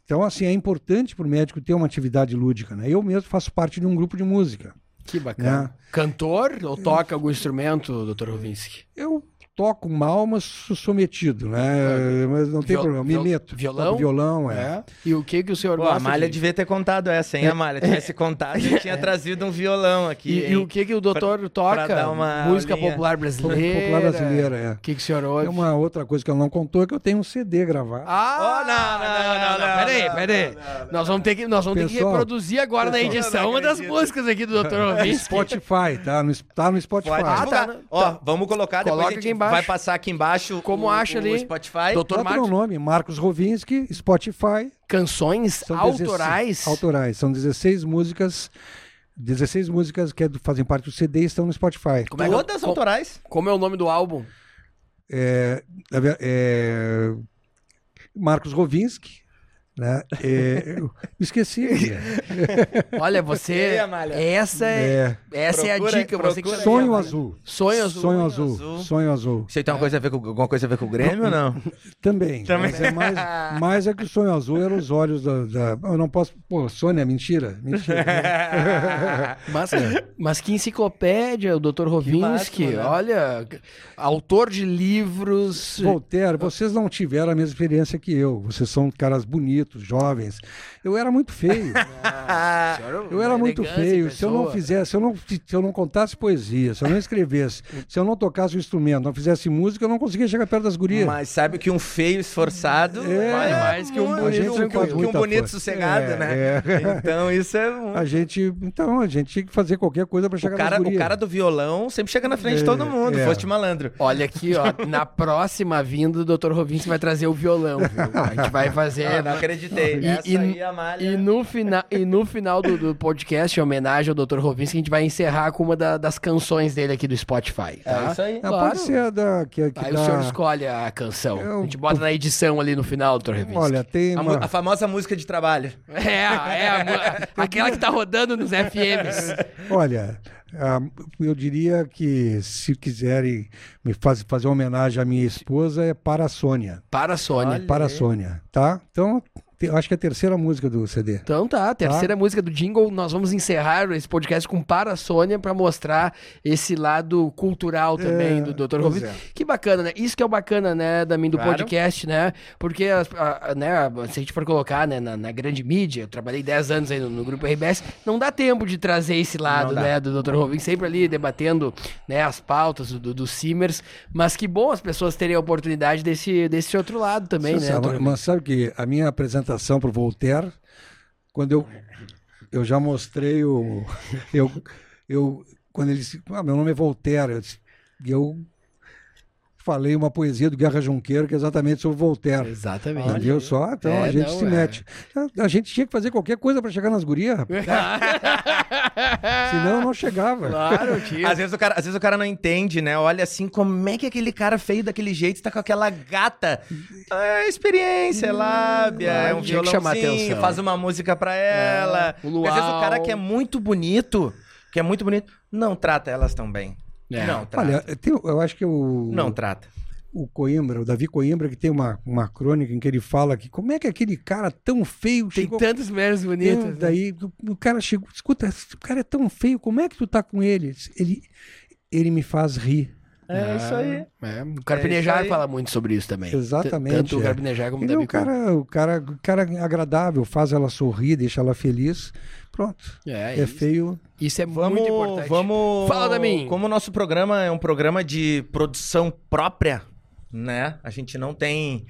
Então, assim, é importante para o médico ter uma atividade lúdica, né? Eu mesmo faço parte de um grupo de música. Que bacana. né? Cantor ou toca algum instrumento, Dr. Rovinski? Eu toco mal, mas sou, sou metido, né? Mas não tem Viol- problema, me meto. violão? Toco violão, é. É. E o que que o senhor Pô, a gosta Malha de... devia ter contado essa, hein, Amália? Tivesse contado, eu tinha trazido um violão aqui. E, e o que que o doutor toca? dar uma Música aulinha. popular brasileira. Popular brasileira, é. O que que o senhor ouve? É uma outra coisa que ela não contou é que eu tenho um CD gravado. Ah, Oh, não, não, não, não, Peraí, não, peraí. Nós vamos ter que, nós vamos ter que Pessoal, reproduzir agora na pessoal, edição eu não uma das músicas aqui do Dr. Rovinski. Spotify, tá? No, tá no Spotify. Pode Ah, tá, Ó, vamos colocar, depois a gente aqui embaixo. vai passar aqui embaixo Como o, acha o ali? Spotify. Doutor Bota Marcos, meu nome, Marcos Rovinski, Spotify. canções São autorais. 16 autorais. São 16 músicas. 16 músicas que é fazem parte do CD e estão no Spotify. Como é que- Todas co- autorais. Como é o nome do álbum? É, ver- é, Marcos Rovinski. Né? É, eu esqueci. Olha, você. Essa é, É, essa é a Procura- dica. Você que procura sabia. sonho azul. Sonho azul. Sonho azul. azul. Sonho azul. Isso aí tem uma coisa a ver com, alguma coisa a ver com o Grêmio ou não? Também. Também. Mas é mais, mais é que o sonho azul eram os olhos da, da- Eu não posso. Pô, Sônia, mentira. Mentira. né? Mas, mas que enciclopédia, o Dr. Rovinski. máximo, né? Olha, autor de livros. Voltaire, vocês não tiveram a mesma experiência que eu. Vocês são caras bonitos, jovens. Eu era muito feio. Eu era muito feio. Se eu não fizesse, se eu não, se eu não contasse poesia, se eu não escrevesse, se eu não tocasse o instrumento, não fizesse música, eu não conseguia chegar perto das gurias. Mas sabe que um feio esforçado É. Vale mais que um bonito um- que um bonito força. sossegado, É, né? é. Então isso é um... A gente, então, a gente tinha que fazer qualquer coisa para chegar O cara, nas o cara do violão sempre chega na frente de É, todo mundo, é. foste malandro. Olha aqui, ó. Na próxima vinda, o Dr. Rovinski vai trazer o violão, viu? A gente vai fazer. Ah, não acreditei. E- Essa e- aí, a malha... E no, fina, e no final do, do podcast, em homenagem ao Dr. Rovinski, a gente vai encerrar com uma da- das canções dele aqui do Spotify. Tá? É isso aí. Ah, Claro. Pode ser a da. Que, que Aí dá- o senhor escolhe a canção. Eu- A gente bota na edição ali no final, Dr. Rovinski. Olha, tem A, uma. a famosa música de trabalho. É, é a mu- aquela que tá rodando nos FMs. Olha, eu diria que se quiserem me faz- fazer uma homenagem à minha esposa, é para a Sônia. Para a Sônia. Olha. Para a Sônia, tá? Então, acho que é a terceira música do CD. Então tá, a terceira música do Jingle, nós vamos encerrar esse podcast com Para a Sônia pra mostrar esse lado cultural também É, do Dr. Rovinski. é. Que bacana, né? Isso que é o bacana, né, Damin, do Claro. podcast, né? Porque, a- a- né, se a gente for colocar né, na, na grande mídia, eu trabalhei 10 anos aí no, no Grupo RBS, não dá tempo de trazer esse lado, né, do Dr. Rovinski, sempre ali debatendo, né, as pautas do, do Simers, mas que bom as pessoas terem a oportunidade desse, desse outro lado também, Você né? sabe, mas sabe que a minha apresentação para o Voltaire, quando eu, eu já mostrei o. Eu, eu, quando ele disse, ah, meu nome é Voltaire, eu, disse- eu falei uma poesia do Guerra Junqueiro, que é exatamente sobre Voltaire. Exatamente. Entendeu só? Então É, a gente não, se é. mete. A, a gente tinha que fazer qualquer coisa para chegar nas gurias, rapaz. senão eu não chegava. Claro, tio. Às vezes, o cara, às vezes o cara não entende, né? Olha assim, como é que aquele cara feio daquele jeito tá com aquela gata? É experiência, é lábia, claro, é um chamar violãozinho, atenção. faz uma música pra ela. um Porque às vezes o cara que é muito bonito, que é muito bonito, não trata elas tão bem. É. Não trata. Olha, tem- eu acho que o, não trata. o Coimbra, o Davi Coimbra, que tem uma, uma crônica em que ele fala que como é que aquele cara tão feio Tem chegou tantas mulheres bonitas. Tem, né? daí o, o cara chegou, escuta, esse cara é tão feio, como é que tu tá com ele? Ele, ele me faz rir. É isso aí. É, o É Carpinejar aí. fala muito sobre isso também. Exatamente, Tanto o é. Carpinejar como o Ele é Davi um cara, o cara, o cara agradável, faz ela sorrir, deixa ela feliz. Pronto. É, É, isso, feio. isso é Vamos, muito importante. vamos. Fala da mim. Como o nosso programa é um programa de produção própria, né? A gente não tem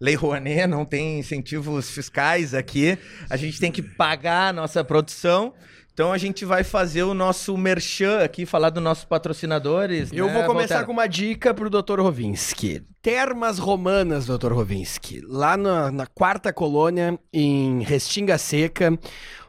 lei Rouanet, não tem incentivos fiscais aqui. A gente tem que pagar a nossa produção. Então a gente vai fazer o nosso merchan aqui, falar dos nossos patrocinadores. Eu né, vou começar Voltaire? com uma dica pro Dr. Rovinski. Termas Romanas, Dr. Rovinski. Lá na, na quarta colônia, em Restinga Seca.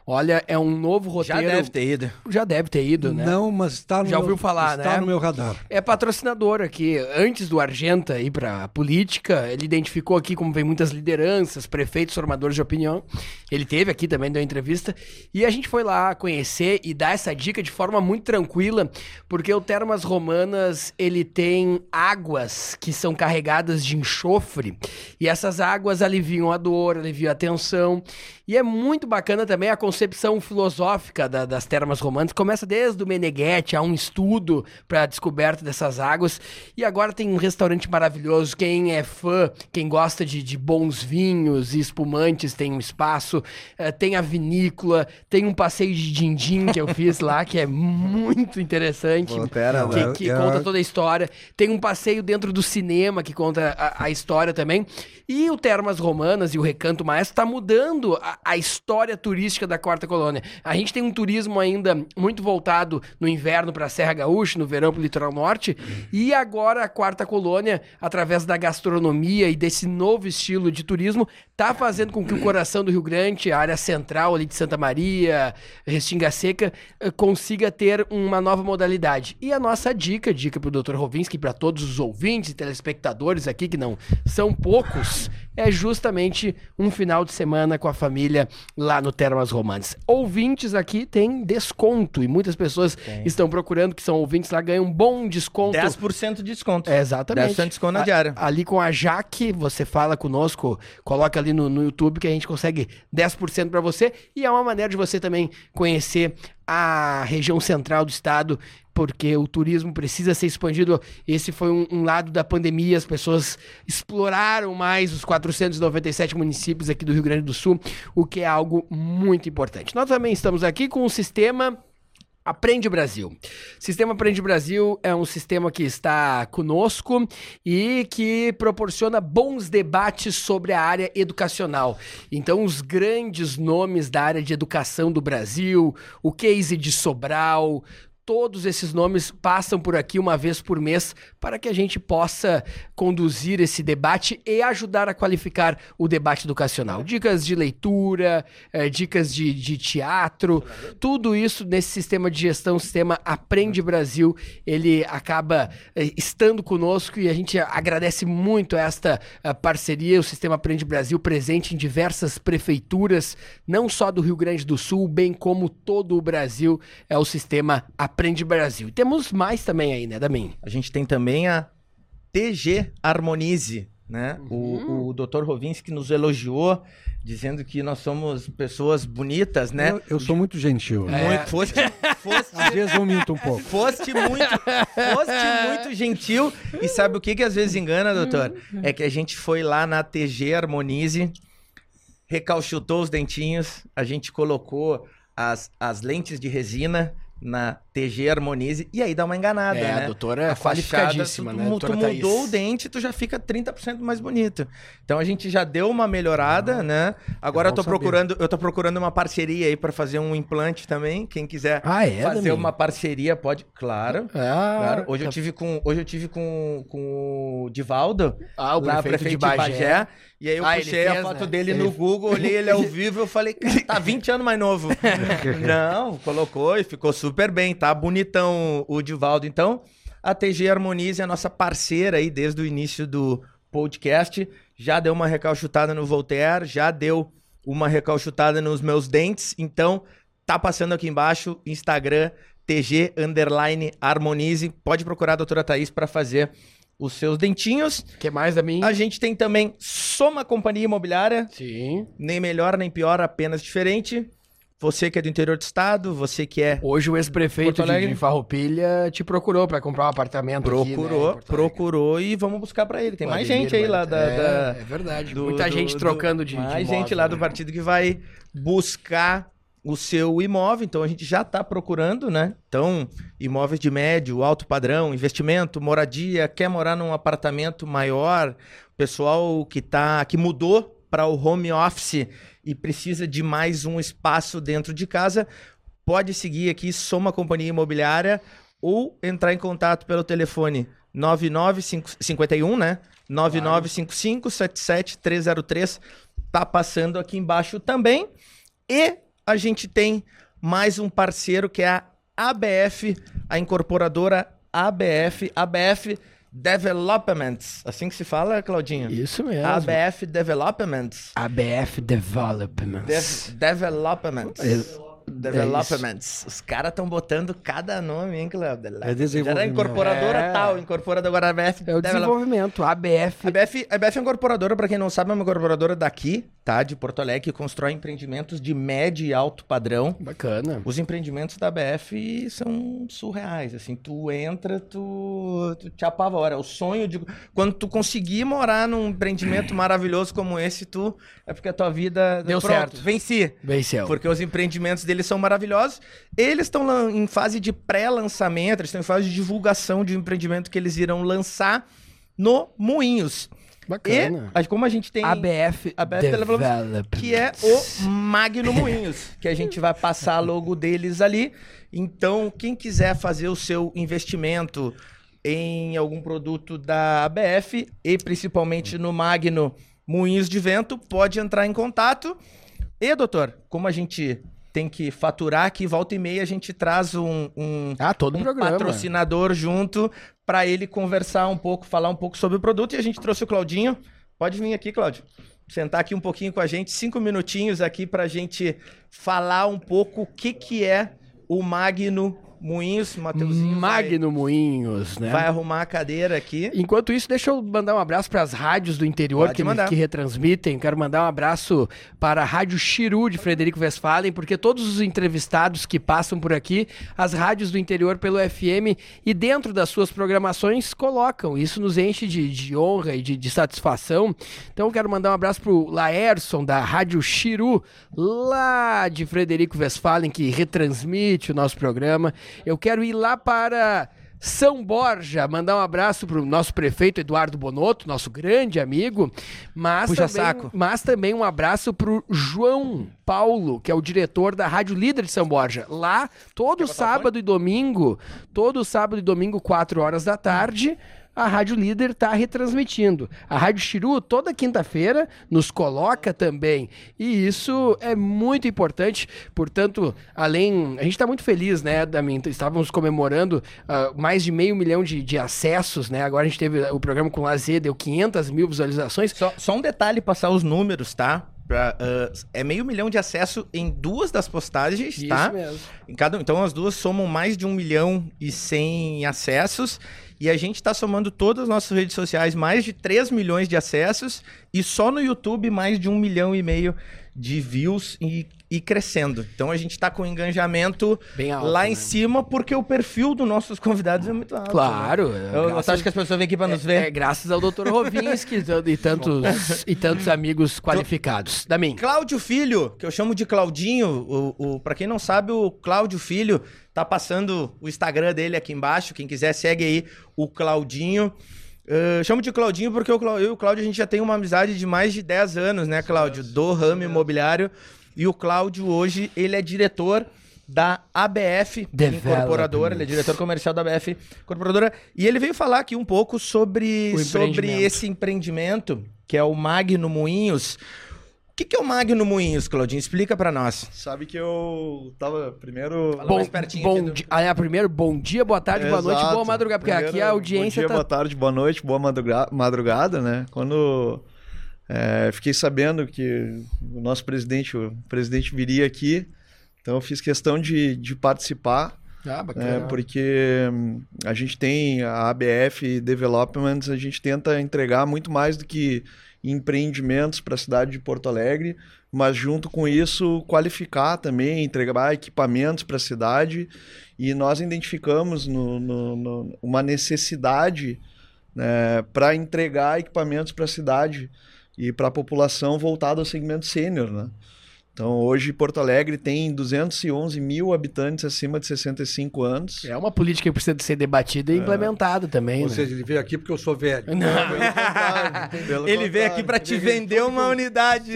Olha, é um novo Já roteiro. deve ter ido. Já deve ter ido, né? Não, mas está no Já meu, ouviu falar, está né? no meu radar. É patrocinador aqui. Antes do Argenta ir pra política, ele identificou aqui como vem muitas lideranças, prefeitos, formadores de opinião. Ele teve aqui também, deu entrevista. E a gente foi lá conhecer e dar essa dica de forma muito tranquila, porque o Termas Romanas, ele tem águas que são carregadas de enxofre. E essas águas aliviam a dor, aliviam a tensão. E é muito bacana também a concepção filosófica da- das termas romanas. Começa desde o Meneghetti, há um estudo para a descoberta dessas águas. E agora tem um restaurante maravilhoso. Quem é fã, quem gosta de, de bons vinhos e espumantes, tem um espaço. Eh, tem a vinícola, tem um passeio de din-din que eu fiz lá, que é muito interessante. Voltera, que, né? que É- conta toda a história. Tem um passeio dentro do cinema que conta a, a história também. E o Termas Romanas e o Recanto Maestro está mudando a, a história turística da Quarta Colônia. A gente tem um turismo ainda muito voltado no inverno para a Serra Gaúcha, no verão para o Litoral Norte. E agora a Quarta Colônia, através da gastronomia e desse novo estilo de turismo, está fazendo com que o coração do Rio Grande, a área central ali de Santa Maria, Restinga Seca, eh, consiga ter uma nova modalidade. E a nossa dica, dica para o Dr. Rovinski, para todos os ouvintes e telespectadores aqui, que não são poucos, é justamente um final de semana com a família lá no Termas Romances. Ouvintes aqui têm desconto e muitas pessoas estão procurando que são ouvintes lá, ganham um bom desconto. 10% de desconto. É, exatamente. 10% de desconto na A- diária. Ali com a Jaque, você fala conosco, coloca ali no, no YouTube que a gente consegue 10% para você. E é uma maneira de você também conhecer a região central do estado, porque o turismo precisa ser expandido. Esse foi um, um lado da pandemia, as pessoas exploraram mais os 497 municípios aqui do Rio Grande do Sul, o que é algo muito importante. Nós também estamos aqui com o sistema Aprende Brasil. Sistema Aprende Brasil é um sistema que está conosco e que proporciona bons debates sobre a área educacional. Então, os grandes nomes da área de educação do Brasil, o case de Sobral, todos esses nomes passam por aqui uma vez por mês para que a gente possa conduzir esse debate e ajudar a qualificar o debate educacional. Dicas de leitura, eh, dicas de, de teatro, tudo isso nesse sistema de gestão, sistema Aprende Brasil, ele acaba eh, estando conosco e a gente agradece muito esta eh, parceria, o sistema Aprende Brasil presente em diversas prefeituras, não só do Rio Grande do Sul, bem como todo o Brasil, é o sistema Aprende Brasil. E temos mais também aí, né, Damin? A gente tem também a TG Harmonize, né? Uhum. O, o Dr. Rovinski nos elogiou, dizendo que nós somos pessoas bonitas, né? Eu, eu sou muito gentil. É. Muito, foste, foste, Às vezes eu minto um pouco. foste muito, foste muito gentil. E sabe o que que às vezes engana, doutor? É que a gente foi lá na TG Harmonize, recalchutou os dentinhos, a gente colocou as, as lentes de resina na TG Harmonize e aí dá uma enganada, é, né? a doutora é A qualificadíssima, tu, né? tu doutora mudou o dente, tu já fica 30% mais bonito. Então a gente já deu uma melhorada, né? Agora é eu tô saber. procurando, eu tô procurando uma parceria aí pra fazer um implante também. Quem quiser Ah, é, fazer uma parceria pode, claro. Ah, Claro, hoje eu tá- tive com, hoje eu tive com, com o Divaldo, Ah, o lá, prefeito, de Bagé. e aí eu Ah, puxei a fez, foto né? dele Ele- no Google, olhei ele ao vivo, eu falei, "Cara, tá 20 anos mais novo. Não, colocou e ficou super bem, tá bonitão o Divaldo. Então, a TG Harmonize é a nossa parceira aí desde o início do podcast, já deu uma recalchutada no Voltaire, já deu uma recalchutada nos meus dentes, então tá passando aqui embaixo, Instagram, TG underline Harmonize, pode procurar a doutora Thaís para fazer os seus dentinhos. O que mais, Damin? A gente tem também Soma Companhia Imobiliária, Sim. nem melhor nem pior, apenas diferente. Você que é do interior do estado, você que é Hoje o ex-prefeito de, de Farroupilha te procurou pra comprar um apartamento aqui, né, procurou, procurou e vamos buscar para ele. Tem mais gente aí lá da, É, da- é verdade. do- Muita do- gente do- trocando de. de mais imóvel, gente lá do né? partido que vai buscar o seu imóvel. Então a gente já está procurando, né? Então, imóveis de médio, alto padrão, investimento, moradia, quer morar num apartamento maior, pessoal que tá que mudou para o home office e precisa de mais um espaço dentro de casa, pode seguir aqui Soma Companhia Imobiliária ou entrar em contato pelo telefone 9951, né? 9955-77303. Tá passando aqui embaixo também. E a gente tem mais um parceiro que é a ABF, a incorporadora ABF, ABF Developments. Assim que se fala, Claudinho? Isso mesmo. ABF Developments. ABF Development. Dev- developments. É- Developments. Os caras estão botando cada nome, hein, Cláudio? É desenvolvimento. Era incorporadora É. tal, incorporadora agora ABF. É o desenvolvimento. ABF. A BF, a BF é incorporadora, pra quem não sabe, é uma incorporadora daqui, tá? De Porto Alegre, que constrói empreendimentos de médio e alto padrão. Bacana. Os empreendimentos da BF são surreais, assim, tu entra, tu, tu te apavora. O sonho de quando tu conseguir morar num empreendimento maravilhoso como esse, tu é porque a tua vida Deu pronto, certo. venci. Venceu. Porque os empreendimentos deles são maravilhosos. Eles estão em fase de pré-lançamento, eles estão em fase de divulgação de um empreendimento que eles irão lançar no Moinhos. Bacana. E, como a gente tem ABF, ABF Development. que é o Magno Moinhos, que a gente vai passar a logo deles ali. Então, quem quiser fazer o seu investimento em algum produto da ABF e principalmente no Magno Moinhos de Vento, pode entrar em contato. E, doutor, como a gente tem que faturar aqui, volta e meia a gente traz um, um, Ah, todo um programa. patrocinador junto para ele conversar um pouco, falar um pouco sobre o produto. E a gente trouxe o Claudinho. Pode vir aqui, Claudio. Sentar aqui um pouquinho com a gente, cinco minutinhos aqui para a gente falar um pouco o que, que é o Magno Moinhos. Mateuzinho vai- Magno Moinhos, né? vai, arrumar a cadeira aqui. Enquanto isso, deixa eu mandar um abraço para as rádios do interior que, que retransmitem. Quero mandar um abraço para a Rádio Chiru de Frederico Westphalen, porque todos os entrevistados que passam por aqui, as rádios do interior pelo FM e dentro das suas programações colocam. Isso nos enche de, de honra e de, de satisfação. Então, quero mandar um abraço para o Laerson, da Rádio Chiru, lá de Frederico Westphalen, que retransmite o nosso programa. Eu quero ir lá para. São Borja, mandar um abraço para o nosso prefeito Eduardo Bonotto, nosso grande amigo, mas, Puxa também, saco. mas também um abraço para o João Paulo, que é o diretor da Rádio Líder de São Borja. Lá, todo sábado e domingo, todo sábado e domingo, 4 horas da tarde, a Rádio Líder está retransmitindo. A Rádio Chiru, toda quinta-feira, nos coloca também. E isso é muito importante. Portanto, além. A gente está muito feliz, né, Damin? Estávamos comemorando ah, mais de meio milhão de, de acessos, né? Agora a gente teve o programa com Lazer, deu 500 mil visualizações. Só, só um detalhe, passar os números, tá? Pra, ah, é meio milhão de acesso em duas das postagens, tá? Isso mesmo. Em cada, então as duas somam mais de um milhão e cem acessos. E a gente está somando todas as nossas redes sociais mais de 3 milhões de acessos. E só no YouTube mais de um milhão e meio de views e, e crescendo. Então a gente está com engajamento Bem alto, lá né? em cima, porque o perfil dos nossos convidados é muito alto. Claro. né? é, Eu, graças- você acha que as pessoas vêm aqui para nos É, ver? é graças ao Dr. Rovinski e tantos, e tantos amigos qualificados. Damin. Cláudio Filho, que eu chamo de Claudinho, o, o, para quem não sabe, o Cláudio Filho tá passando o Instagram dele aqui embaixo. Quem quiser, segue aí o Claudinho. Uh, chamo de Claudinho porque o Clau- eu e o Cláudio a gente já tem uma amizade de mais de 10 anos, né, Cláudio? Do ramo imobiliário. E o Cláudio hoje, ele é diretor da ABF. Incorporadora, ele é diretor comercial da ABF Incorporadora. E ele veio falar aqui um pouco sobre, sobre esse empreendimento, que é o Magno Moinhos. O que, que é o Magno Moinhos, Claudinho? Explica pra nós. Sabe que eu tava primeiro. Fala Bom, mais pertinho bom aqui do- di- ah, é, primeiro, bom dia, boa tarde, boa noite, Exato. boa madrugada, porque aqui Primeiro, a audiência Bom dia, tá... boa tarde, boa noite, boa madruga- madrugada, né? Quando é, fiquei sabendo que o nosso presidente, o presidente viria aqui, então fiz questão de, de participar, Ah, né? bacana. Porque hum, a gente tem a ABF Developments, a gente tenta entregar muito mais do que empreendimentos para a cidade de Porto Alegre, mas junto com isso qualificar também, entregar equipamentos para a cidade. E nós identificamos no, no- no- uma necessidade para entregar equipamentos para a cidade e para a população voltada ao segmento sênior. Né? Então, hoje, Porto Alegre tem 211 mil habitantes acima de 65 anos. É uma política que precisa ser debatida e implementada também, Ou né? seja, ele veio aqui porque eu sou velho. Pelo Ele veio aqui pra te vender uma unidade.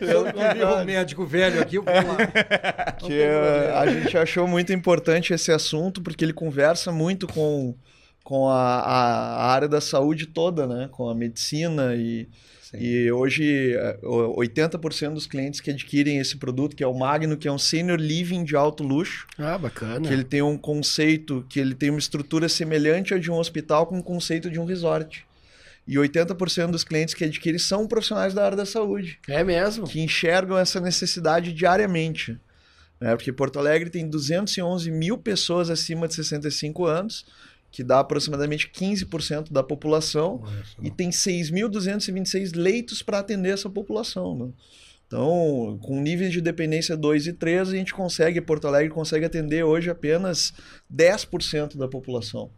Eu não vi um médico velho aqui, eu vou lá. que eh, a gente achou muito importante esse assunto porque ele conversa muito com, com a, a- a área da saúde toda, né? Com a medicina e, e hoje eh, o- 80% dos clientes que adquirem esse produto, que é o Magno, que é um senior living de alto luxo, Ah, bacana. que ele tem um conceito, que ele tem uma estrutura semelhante à de um hospital com o conceito de um resort. E 80% dos clientes que adquirem são profissionais da área da saúde É mesmo. que enxergam essa necessidade diariamente. Né? Porque Porto Alegre tem 211 mil pessoas acima de 65 anos que dá aproximadamente 15% da população, e tem 6.226 leitos para atender essa população. Né? Então, com níveis de dependência 2 e 3, a gente consegue, Porto Alegre consegue atender hoje apenas 10% da população.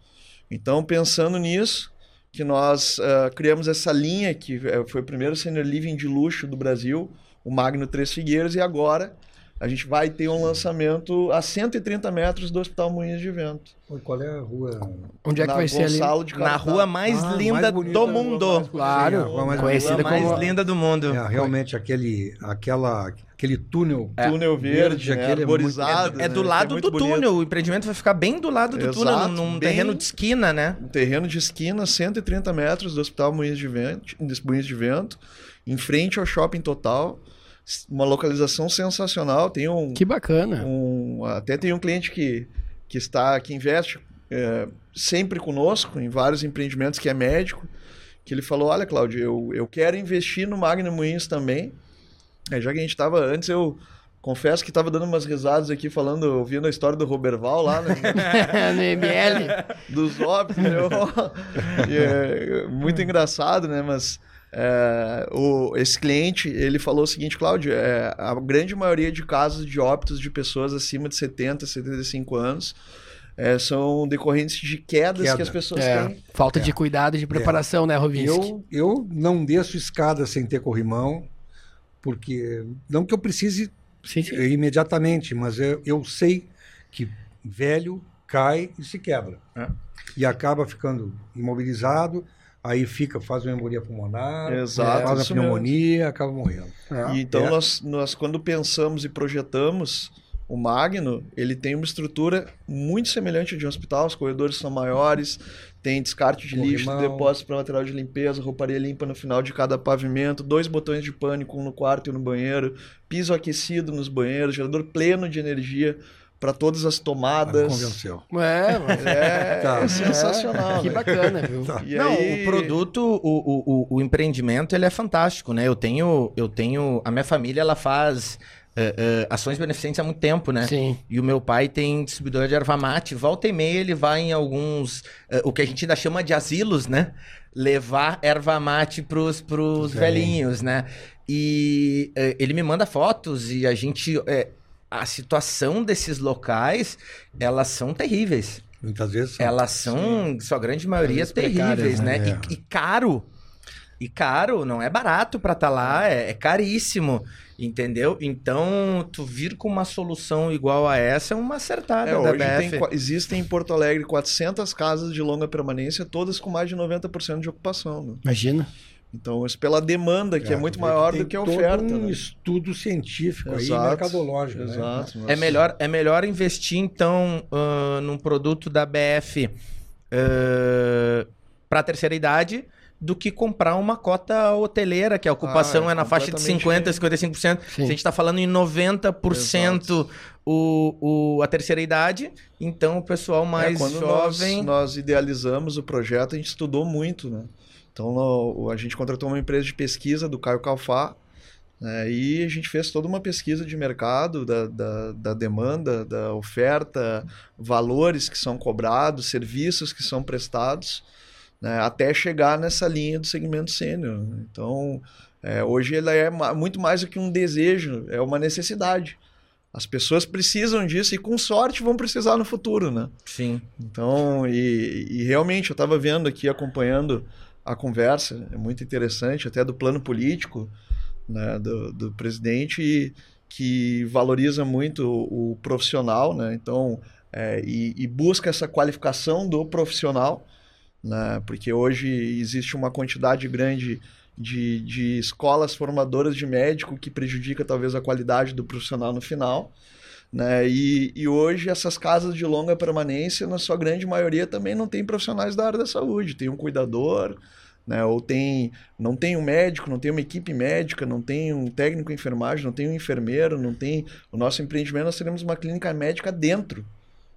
Então, pensando nisso, que nós uh, criamos essa linha que eh, foi o primeiro senior living de luxo do Brasil, o Magno Três Figueiras, e agora a gente vai ter um lançamento a 130 metros do Hospital Moinhos de Vento. Qual é a rua? Onde é que vai ser ali? Na rua mais ah, linda mais do mundo. Claro, mais conhecida mais como... linda do mundo. É, realmente aquele, aquela, aquele túnel. É. Túnel verde, verde aquele arborizado. É, é, do né? lado é do bonito. túnel. O empreendimento vai ficar bem do lado do Exato, túnel, num terreno de esquina, né? Um terreno de esquina, 130 metros do Hospital Moinhos de Vento, Moinhos de Vento em frente ao Shopping Total uma localização sensacional. Tem um. Que bacana. Um, até tem um cliente que, que está, que investe é, sempre conosco em vários empreendimentos, que é médico, que ele falou: Olha, Cláudio, eu, eu quero investir no Magno Moinhos também. É, já que a gente estava antes, eu confesso que estava dando umas risadas aqui, falando, ouvindo a história do Roberval lá né? no ML. Dos óbitos. Né? é, muito engraçado, né? Mas é, o, esse cliente ele falou o seguinte, Cláudio, é, a grande maioria de casos de óbitos de pessoas acima de 70, 75 anos é, são decorrentes de quedas Queda. que as pessoas é, têm. Falta de é. cuidado e de preparação, né, Rovinski? Eu, eu não desço escada sem ter corrimão, porque não que eu precise sim, sim. imediatamente, mas eu, eu sei que velho cai e se quebra. É. E acaba ficando imobilizado aí fica, faz uma embolia pulmonar, Exato, faz a pneumonia, mesmo. acaba morrendo. É. então, é. nós, nós, quando pensamos e projetamos o Magno, ele tem uma estrutura muito semelhante de um hospital, os corredores são maiores, tem descarte de lixo, depósito para material de limpeza, rouparia limpa no final de cada pavimento, dois botões de pânico, um no quarto e um no banheiro, piso aquecido nos banheiros, gerador pleno de energia para todas as tomadas. convenceu. É, mas é, tá. é sensacional. É, que bacana, viu? Tá. Não, aí... o produto, o, o, o, empreendimento, ele é fantástico, né? Eu tenho, eu tenho, a minha família, ela faz uh, uh, ações beneficentes há muito tempo, né? Sim. E o meu pai tem distribuidora de erva mate. Volta e meia ele vai em alguns, uh, o que a gente ainda chama de asilos, né? Levar erva mate pros, pros velhinhos, né? E ele me manda fotos e a gente a situação desses locais, elas são terríveis. Muitas vezes são. Elas são, Sim. sua grande maioria, terríveis, né? né? É. E, e, caro. E caro, não é barato para estar tá lá, é, é, caríssimo, entendeu? Então, tu vir com uma solução igual a essa é uma acertada é, da hoje BF. Tem, existem em Porto Alegre 400 casas de longa permanência, todas com mais de 90% de ocupação. Né? Imagina. Então, isso pela demanda, que é, é muito maior do que a oferta. um né? estudo científico exato, aí, mercadológico. Né? Exato. Né? É, melhor, é melhor investir, então, uh, num produto da BF uh, para a terceira idade do que comprar uma cota hoteleira, que a ocupação ah, é, é, na faixa de 50%, 55%. Sim. Se a gente está falando em 90% o, o, a terceira idade, então o pessoal é, mais é, jovem... Nós, nós idealizamos o projeto, a gente estudou muito, né? Então no, a gente contratou uma empresa de pesquisa do Caio Calfá né, e a gente fez toda uma pesquisa de mercado da, da, da, demanda, da oferta, valores que são cobrados, serviços que são prestados, né, até chegar nessa linha do segmento sênior. Então é, hoje ela é muito mais do que um desejo, é uma necessidade. As pessoas precisam disso e com sorte vão precisar no futuro, né? Sim. Então, e, e realmente eu estava vendo aqui, acompanhando a conversa, é muito interessante, até do plano político né, do, do presidente, que valoriza muito o, o profissional, né? então, é, e, e, busca essa qualificação do profissional, né? porque hoje existe uma quantidade grande de, de escolas formadoras de médico que prejudica talvez a qualidade do profissional no final. Né? E, e hoje essas casas de longa permanência, na sua grande maioria, também não tem profissionais da área da saúde. Tem um cuidador, né? ou tem não tem um médico, não tem uma equipe médica, não tem um técnico de enfermagem, não tem um enfermeiro, não tem... O nosso empreendimento, nós teremos uma clínica médica dentro,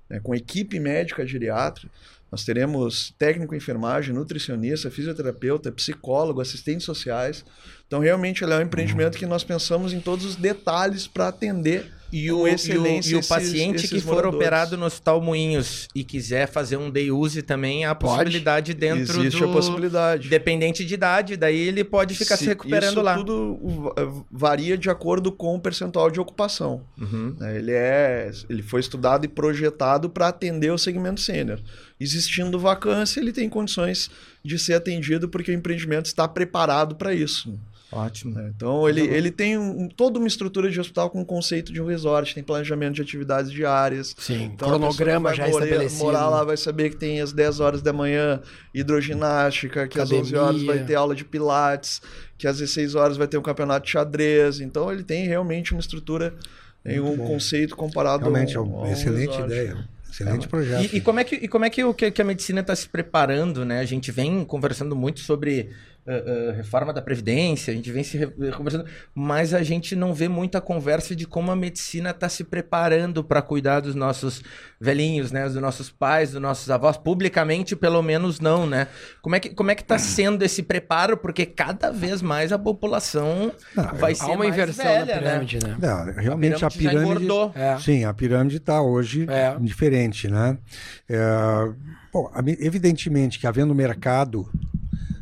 né? com equipe médica geriatra. Nós teremos técnico de enfermagem, nutricionista, fisioterapeuta, psicólogo, assistentes sociais. Então, realmente, ele é um empreendimento que nós pensamos em todos os detalhes para atender E o, e o, e o esses- paciente esses que for moradores. operado no Hospital Moinhos e quiser fazer um day use também, há a Pode. possibilidade dentro Existe do... a possibilidade. Dependente de idade, daí ele pode ficar se, Se- recuperando isso lá. tudo va- varia de acordo com o percentual de ocupação. Uhum. né? Ele, é, ele foi estudado e projetado para atender o segmento sênior. Existindo vacância, ele tem condições de ser atendido porque o empreendimento está preparado para isso. Ótimo. né? Então, ele, ele tem um- toda uma estrutura de hospital com o conceito de um resort, tem planejamento de atividades diárias. Sim, Então, cronograma já morar- estabelecido. Morar lá vai saber que tem às 10 horas da manhã hidroginástica, que às 11 horas Academia. vai ter aula de pilates, que às 16 horas vai ter um campeonato de xadrez. Então ele tem realmente uma estrutura em um bom. conceito comparado Realmente é ao, uma excelente resort. ideia. Excelente projeto. E, e como é que, e como é que, o, que, que a medicina está se preparando, né? A gente vem conversando muito sobre ah, reforma da Previdência, a gente vem se re- conversando, mas a gente não vê muita conversa de como a medicina está se preparando para cuidar dos nossos velhinhos, né? Dos nossos pais, dos nossos avós, publicamente pelo menos não, né? Como é que como é que está sendo esse preparo? Porque cada vez mais a população Não, vai Há ser uma mais inversão velha, na pirâmide, né? Não, realmente a já pirâmide. engordou. É. Sim, a pirâmide está hoje É. diferente, né? É, bom, a- evidentemente que havendo mercado,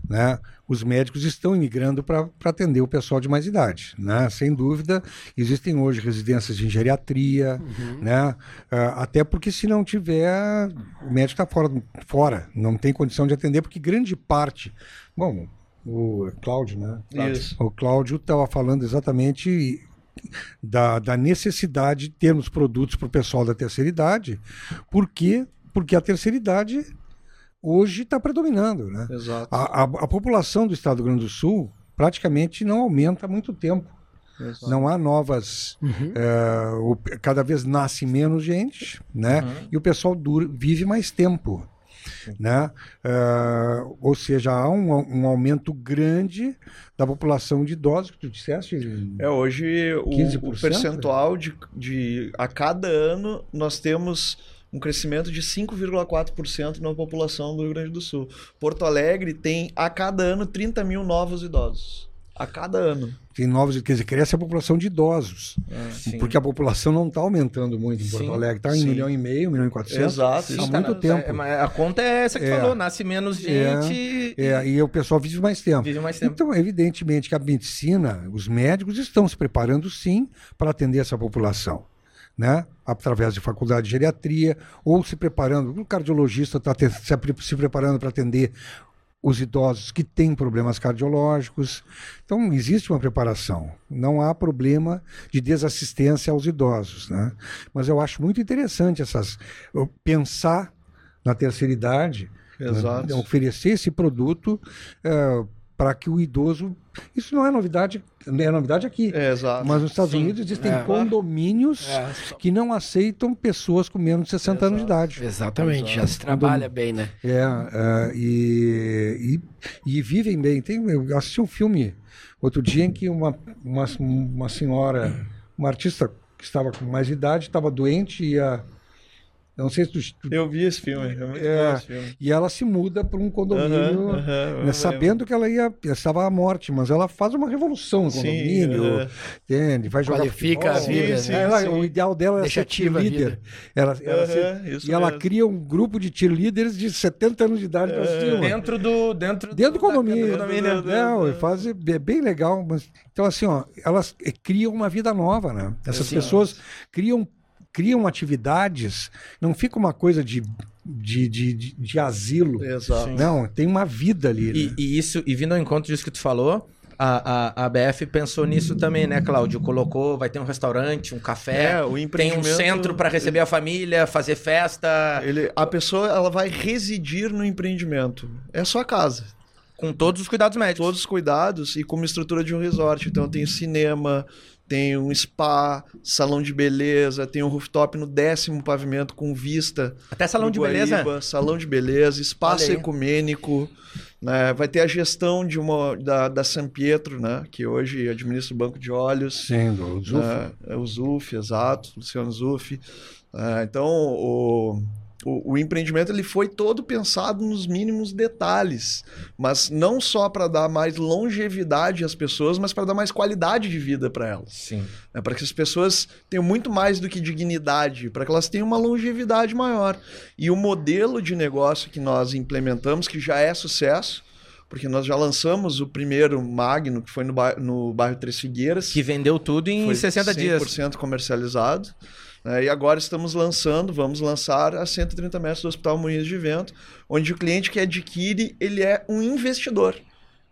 né, os médicos estão imigrando para atender o pessoal de mais idade, né? Sem dúvida, existem hoje residências de geriatria, né? Ah, até porque se não tiver, o médico está fora, fora, não tem condição de atender, porque grande parte, bom, o Cláudio, né? Isso. O Cláudio estava falando exatamente da, da necessidade de termos produtos para o pessoal da terceira idade. Por quê? Porque a terceira idade hoje está predominando. Né? Exato. A, a, a população do estado do Rio Grande do Sul praticamente não aumenta há muito tempo. exato. Não há novas. eh, o- cada vez nasce menos gente, né? Uhum. E o pessoal dura, vive mais tempo. Né? Eh, ou seja, há um, um aumento grande da população de idosos, que tu disseste. É, hoje o, 15%, o percentual de, de. A cada ano nós temos um crescimento de 5,4% na população do Rio Grande do Sul. Porto Alegre tem a cada ano 30 mil novos idosos. A cada ano. Tem novos, quer dizer, cresce a população de idosos. Sim. Porque a população não está aumentando muito em Porto Sim, Alegre. Está em sim. um milhão e meio, um milhão e quatrocentos. Exato. Há tá muito na- tempo. é, mas a conta é essa que É. falou, nasce menos gente É, e o pessoal vive mais tempo. vive mais tempo. Então, evidentemente que a medicina, os médicos estão se preparando sim para atender essa população. Né? Através de faculdade de geriatria, ou se preparando, o cardiologista está se, pre- se preparando para atender os idosos que têm problemas cardiológicos. Então, existe uma preparação. Não há problema de desassistência aos idosos. Né? Mas eu acho muito interessante essas pensar na terceira idade, Exato. né, oferecer esse produto para que o idoso. Isso não é novidade, não é novidade aqui. É, exato. Mas nos Estados Sim. Unidos existem É. condomínios É, que não aceitam pessoas com menos de 60 anos de idade. exatamente, já se trabalha bem, né? É, é, e, e, e vivem bem. Tem, eu assisti um filme outro dia em que uma, uma, uma senhora, uma artista que estava com mais idade, estava doente e a. eu Não sei se tu, tu- Eu vi esse filme. É É. esse filme. e ela se muda para um condomínio, né, sabendo que ela ia estava à morte, mas ela faz uma revolução no Sim, condomínio, aham. entende? Vai jogar Qualifica a futebol. vida, Sim, né? Ela- sim. O ideal dela é Deixa ser a cheerleader. Ela, ela ser- e ela mesmo. cria um grupo de cheerleaders de 70 anos de idade para cima. Dentro do dentro, Dentro do condomínio. do condomínio. do- Não, e faz, é bem legal. Mas, então, assim, ó, elas eh, criam uma vida nova, né? Essas Sim. pessoas criam, criam atividades, não fica uma coisa de, de, de, de, de asilo. Exato. Não, tem uma vida ali. E, né? e isso, e vindo ao encontro disso que tu falou, a, a, a BF pensou nisso também, né, Cláudio? Colocou, vai ter um restaurante, um café, É, o tem um empreendimento- centro para receber a família, fazer festa, Ele, a pessoa ela vai residir no empreendimento. É sua casa. com todos os cuidados médicos. Todos os cuidados e com uma estrutura de um resort. Então tem cinema, tem um spa, salão de beleza, tem um rooftop no décimo pavimento com vista. Até salão de beleza. Salão de beleza, espaço ecumênico. né? Vai ter a gestão de uma, da, da San Pietro, né? que hoje administra o Banco de Olhos. Sim, do Zuf. É, é o Zuf, exato, Luciano Zuf. É, então, o, o, o, empreendimento ele foi todo pensado nos mínimos detalhes, mas não só para dar mais longevidade às pessoas, mas para dar mais qualidade de vida para elas. Sim. É, para que as pessoas tenham muito mais do que dignidade, para que elas tenham uma longevidade maior. E o modelo de negócio que nós implementamos, que já é sucesso, porque nós já lançamos o primeiro Magno, que foi no, bairro, no bairro Três Figueiras. Que vendeu tudo em foi 60 dias. 100% comercializado. É, e agora estamos lançando, vamos lançar a 130 metros do Hospital Moinhos de Vento, onde o cliente que adquire, ele é um investidor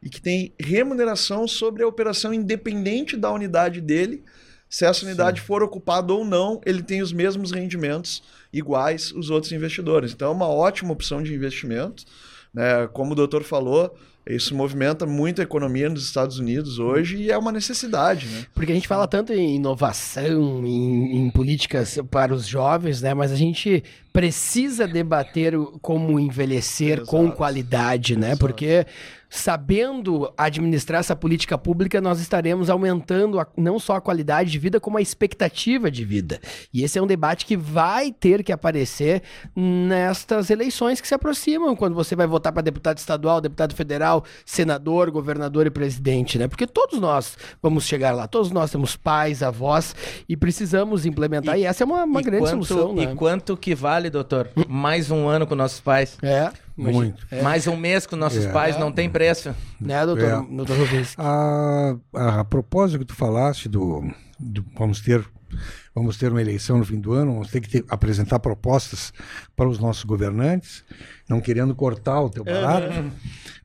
e que tem remuneração sobre a operação independente da unidade dele. Se essa unidade Sim. for ocupada ou não, ele tem os mesmos rendimentos iguais os outros investidores. Então é uma ótima opção de investimento. Né? Como o doutor falou, isso movimenta muito a economia nos Estados Unidos hoje e é uma necessidade, né? Porque a gente fala tanto em inovação, em, em políticas para os jovens, né? Mas a gente precisa debater como envelhecer Exato. com qualidade, né? Exato. Porque sabendo administrar essa política pública, nós estaremos aumentando a, não só a qualidade de vida, como a expectativa de vida. E esse é um debate que vai ter que aparecer nestas eleições que se aproximam, quando você vai votar para deputado estadual, deputado federal, senador, governador e presidente, né? Porque todos nós vamos chegar lá, todos nós temos pais, avós e precisamos implementar. E, e essa é uma, uma grande quanto, solução. Né? E quanto que vale, doutor? Mais um ano com nossos pais? É. Muito. É. Mais um mês com nossos é. pais não tem preço. Né, doutor? É. doutor a, a, a propósito que tu falaste do, do, vamos ter vamos ter uma eleição no fim do ano, vamos ter que ter, apresentar propostas para os nossos governantes, não querendo cortar o teu barato,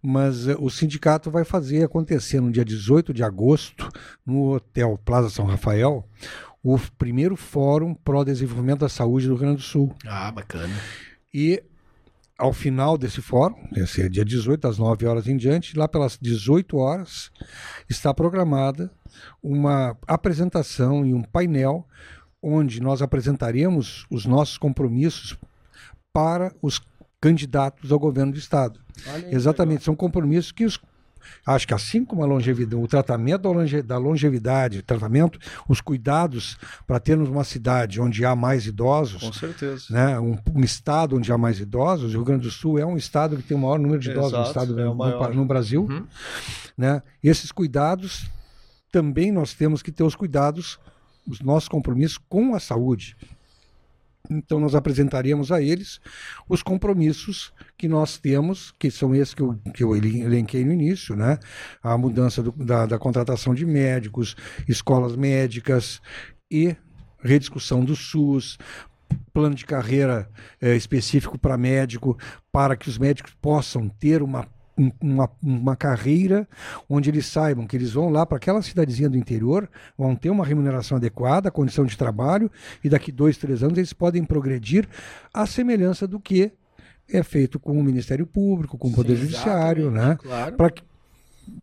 mas uh, o sindicato vai fazer acontecer no dia 18 de agosto, no Hotel Plaza São Rafael, o primeiro Fórum Pro Desenvolvimento da Saúde do Rio Grande do Sul. Ah, bacana. E ao final desse fórum, esse é dia 18, das 9 horas em diante, lá pelas 18 horas, está programada uma apresentação e um painel onde nós apresentaremos os nossos compromissos para os candidatos ao governo do Estado. Exatamente, são compromissos que os Acho que assim como a longevidade, o tratamento da longevidade, tratamento, os cuidados para termos uma cidade onde há mais idosos. Com certeza. Né, um, um, estado onde há mais idosos. O Rio Grande do Sul é um estado que tem o maior número de idosos Exato, no, estado, é no, no, Brasil. Uhum. Né? Esses cuidados, também nós temos que ter os cuidados, os nossos compromissos com a saúde. Então, nós apresentaríamos a eles os compromissos que nós temos, que são esses que eu, que eu elenquei no início, né? A mudança do, da, da contratação de médicos, escolas médicas e rediscussão do SUS, plano de carreira é, específico para médico, para que os médicos possam ter uma uma, uma carreira onde eles saibam que eles vão lá para aquela cidadezinha do interior, vão ter uma remuneração adequada, condição de trabalho, e daqui dois, três anos eles podem progredir à semelhança do que é feito com o Ministério Público, com o Poder Sim, Judiciário, né? Claro. Para que,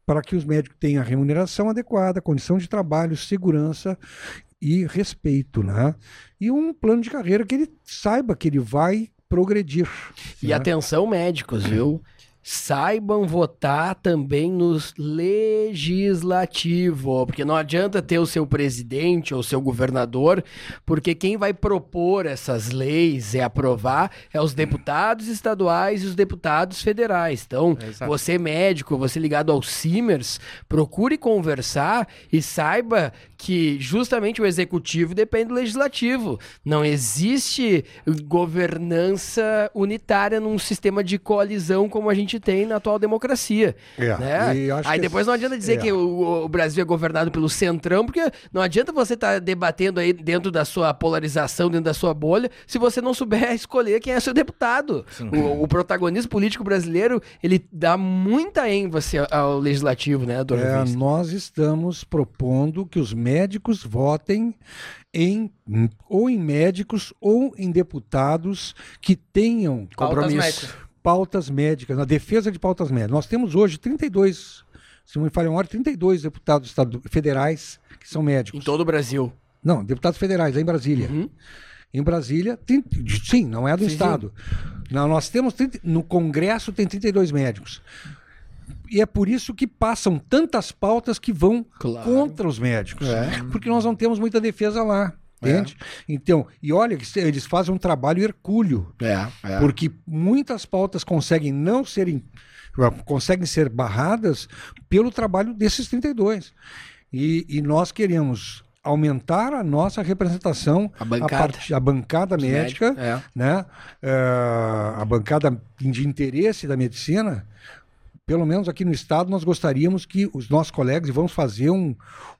para que os médicos tenham a remuneração adequada, condição de trabalho, segurança e respeito, né? E um plano de carreira que ele saiba que ele vai progredir. E né? atenção médicos, viu? Saibam votar também no legislativo, porque não adianta ter o seu presidente ou seu governador, porque quem vai propor essas leis e aprovar é os deputados estaduais e os deputados federais. Então, é você médico, você ligado ao Simers, procure conversar e saiba que justamente o executivo depende do legislativo. Não existe governança unitária num sistema de coalizão como a gente tem na atual democracia. É, né? Aí depois não adianta dizer é. que o, o, Brasil é governado pelo centrão, porque não adianta você estar tá debatendo aí dentro da sua polarização, dentro da sua bolha, se você não souber escolher quem é seu deputado. O, o, protagonismo político brasileiro, ele dá muita ênfase ao legislativo, né, é, Nós estamos propondo que os médicos votem em ou em médicos ou em deputados que tenham compromisso. Pautas médicas, na defesa de pautas médicas. Nós temos hoje 32, se não me falha uma 32 deputados federais que são médicos. Em todo o Brasil. Não, deputados federais, lá em Brasília. Uhum. Em Brasília, sim, não é do sim, Estado. Sim. Não, nós temos, 30, no Congresso tem 32 médicos e é por isso que passam tantas pautas que vão claro. contra os médicos. É. Porque nós não temos muita defesa lá. Entende? Então, e olha que eles fazem um trabalho hercúleo, É, é. porque muitas pautas conseguem não serem conseguem ser barradas pelo trabalho desses 32. E, e nós queremos aumentar a nossa representação, A bancada. parti- a bancada médica, é. né? Eh, a bancada de interesse da medicina, pelo menos aqui no estado, nós gostaríamos que os nossos colegas, e vamos fazer um,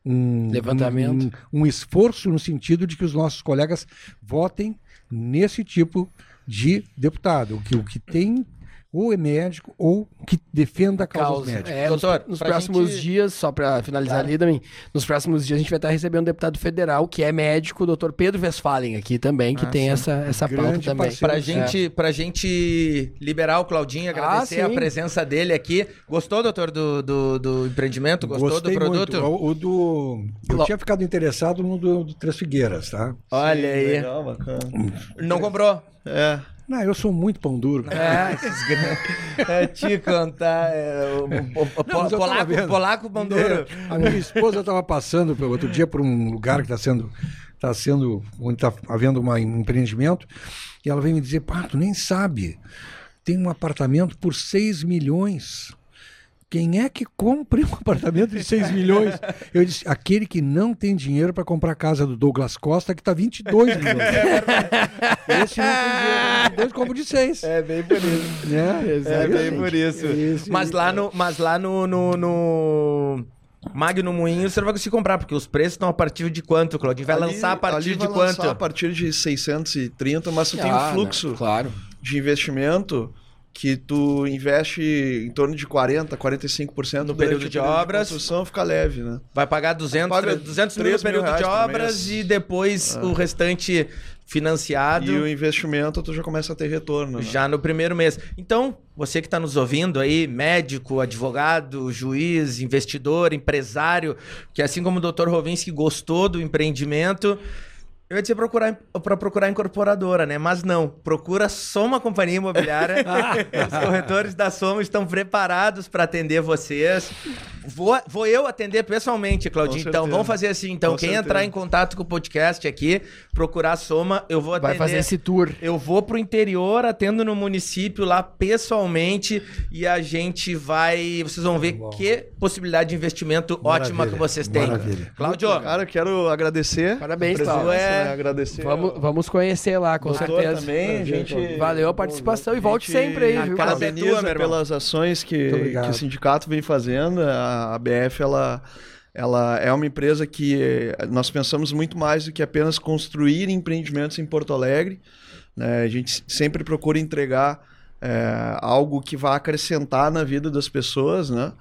um Levantamento. um, um esforço no sentido de que os nossos colegas votem nesse tipo de deputado, o que, o que tem ou é médico ou que defenda causas Causa. médicas. É, nos, Doutor, nos pra próximos gente- dias, só pra finalizar ali também, nos próximos dias a gente vai estar recebendo um deputado federal que é médico, o doutor Pedro Westphalen aqui também, que Ah, tem sim. essa, essa pauta também. parceiro. Pra É. gente, pra gente liberar o Claudinho, agradecer a sim. presença dele aqui. Gostou, doutor, do, do, do empreendimento? Gostou Gostei do produto? muito. O, o do. Eu Lo- tinha ficado interessado no do, do Três Figueiras, tá? Olha aí. Legal, bacana. Não comprou. É. Não, eu sou muito pão duro. É, esses grandes. É, te contar. É, o, o- o- tava polaco, polaco Banduro. É, a minha esposa estava passando pelo outro dia por um lugar que está sendo, tá sendo, onde está havendo uma- um empreendimento, e ela veio me dizer, pá, tu nem sabe, tem um apartamento por 6 milhões. Quem é que compra um apartamento de 6 milhões? Eu disse, aquele que não tem dinheiro para comprar a casa do Douglas Costa, que está 22 milhões. Esse não tem dinheiro, 22 compra de 6. É bem por isso. Né? É bem por isso. Esse- Mas lá no, mas lá no, no, no Magno Moinho você não vai conseguir comprar, porque os preços estão a partir de quanto, Claudinho? Vai Ali- lançar a partir ali de vai lançar quanto? A partir de 630, mas tu tem Ah, um fluxo né? Claro. de investimento que tu investe em torno de 40, 45% No período de obras. construção fica leve, né? Vai pagar 200, Paga 200 mil no 3 mil período de obras e depois o restante financiado. E o investimento tu já começa a ter retorno. né? Já no primeiro mês. Então, você que está nos ouvindo aí, médico, advogado, juiz, investidor, empresário, que assim como o Dr. Rovinski gostou do empreendimento, eu ia dizer procurar para procurar incorporadora, né? Mas não, procura só uma companhia imobiliária. Os corretores da Soma estão preparados para atender vocês. Vou, vou eu atender pessoalmente, Claudinho. Então, vamos fazer assim. Então, Com quem certeza. entrar em contato com o podcast aqui, procurar a Soma, eu vou atender. Vai fazer esse tour. Eu vou pro interior, atendo no município lá pessoalmente e a gente vai. Vocês vão ver Bom. que possibilidade de investimento Maravilha, ótima que vocês têm. maravilha. Cláudio, Cara, eu quero agradecer. Parabéns, a presença, Né? Agradecer. Vamos, ao vamos conhecer lá, com doutor certeza. também. A gente, Valeu a participação e volte a gente sempre aí, viu? é Parabeniza pelas ações que, que o sindicato vem fazendo. A ABF ela, ela é uma empresa que eh, nós pensamos muito mais do que apenas construir empreendimentos em Porto Alegre. né? A gente sempre procura entregar eh, algo que vá acrescentar na vida das pessoas, né?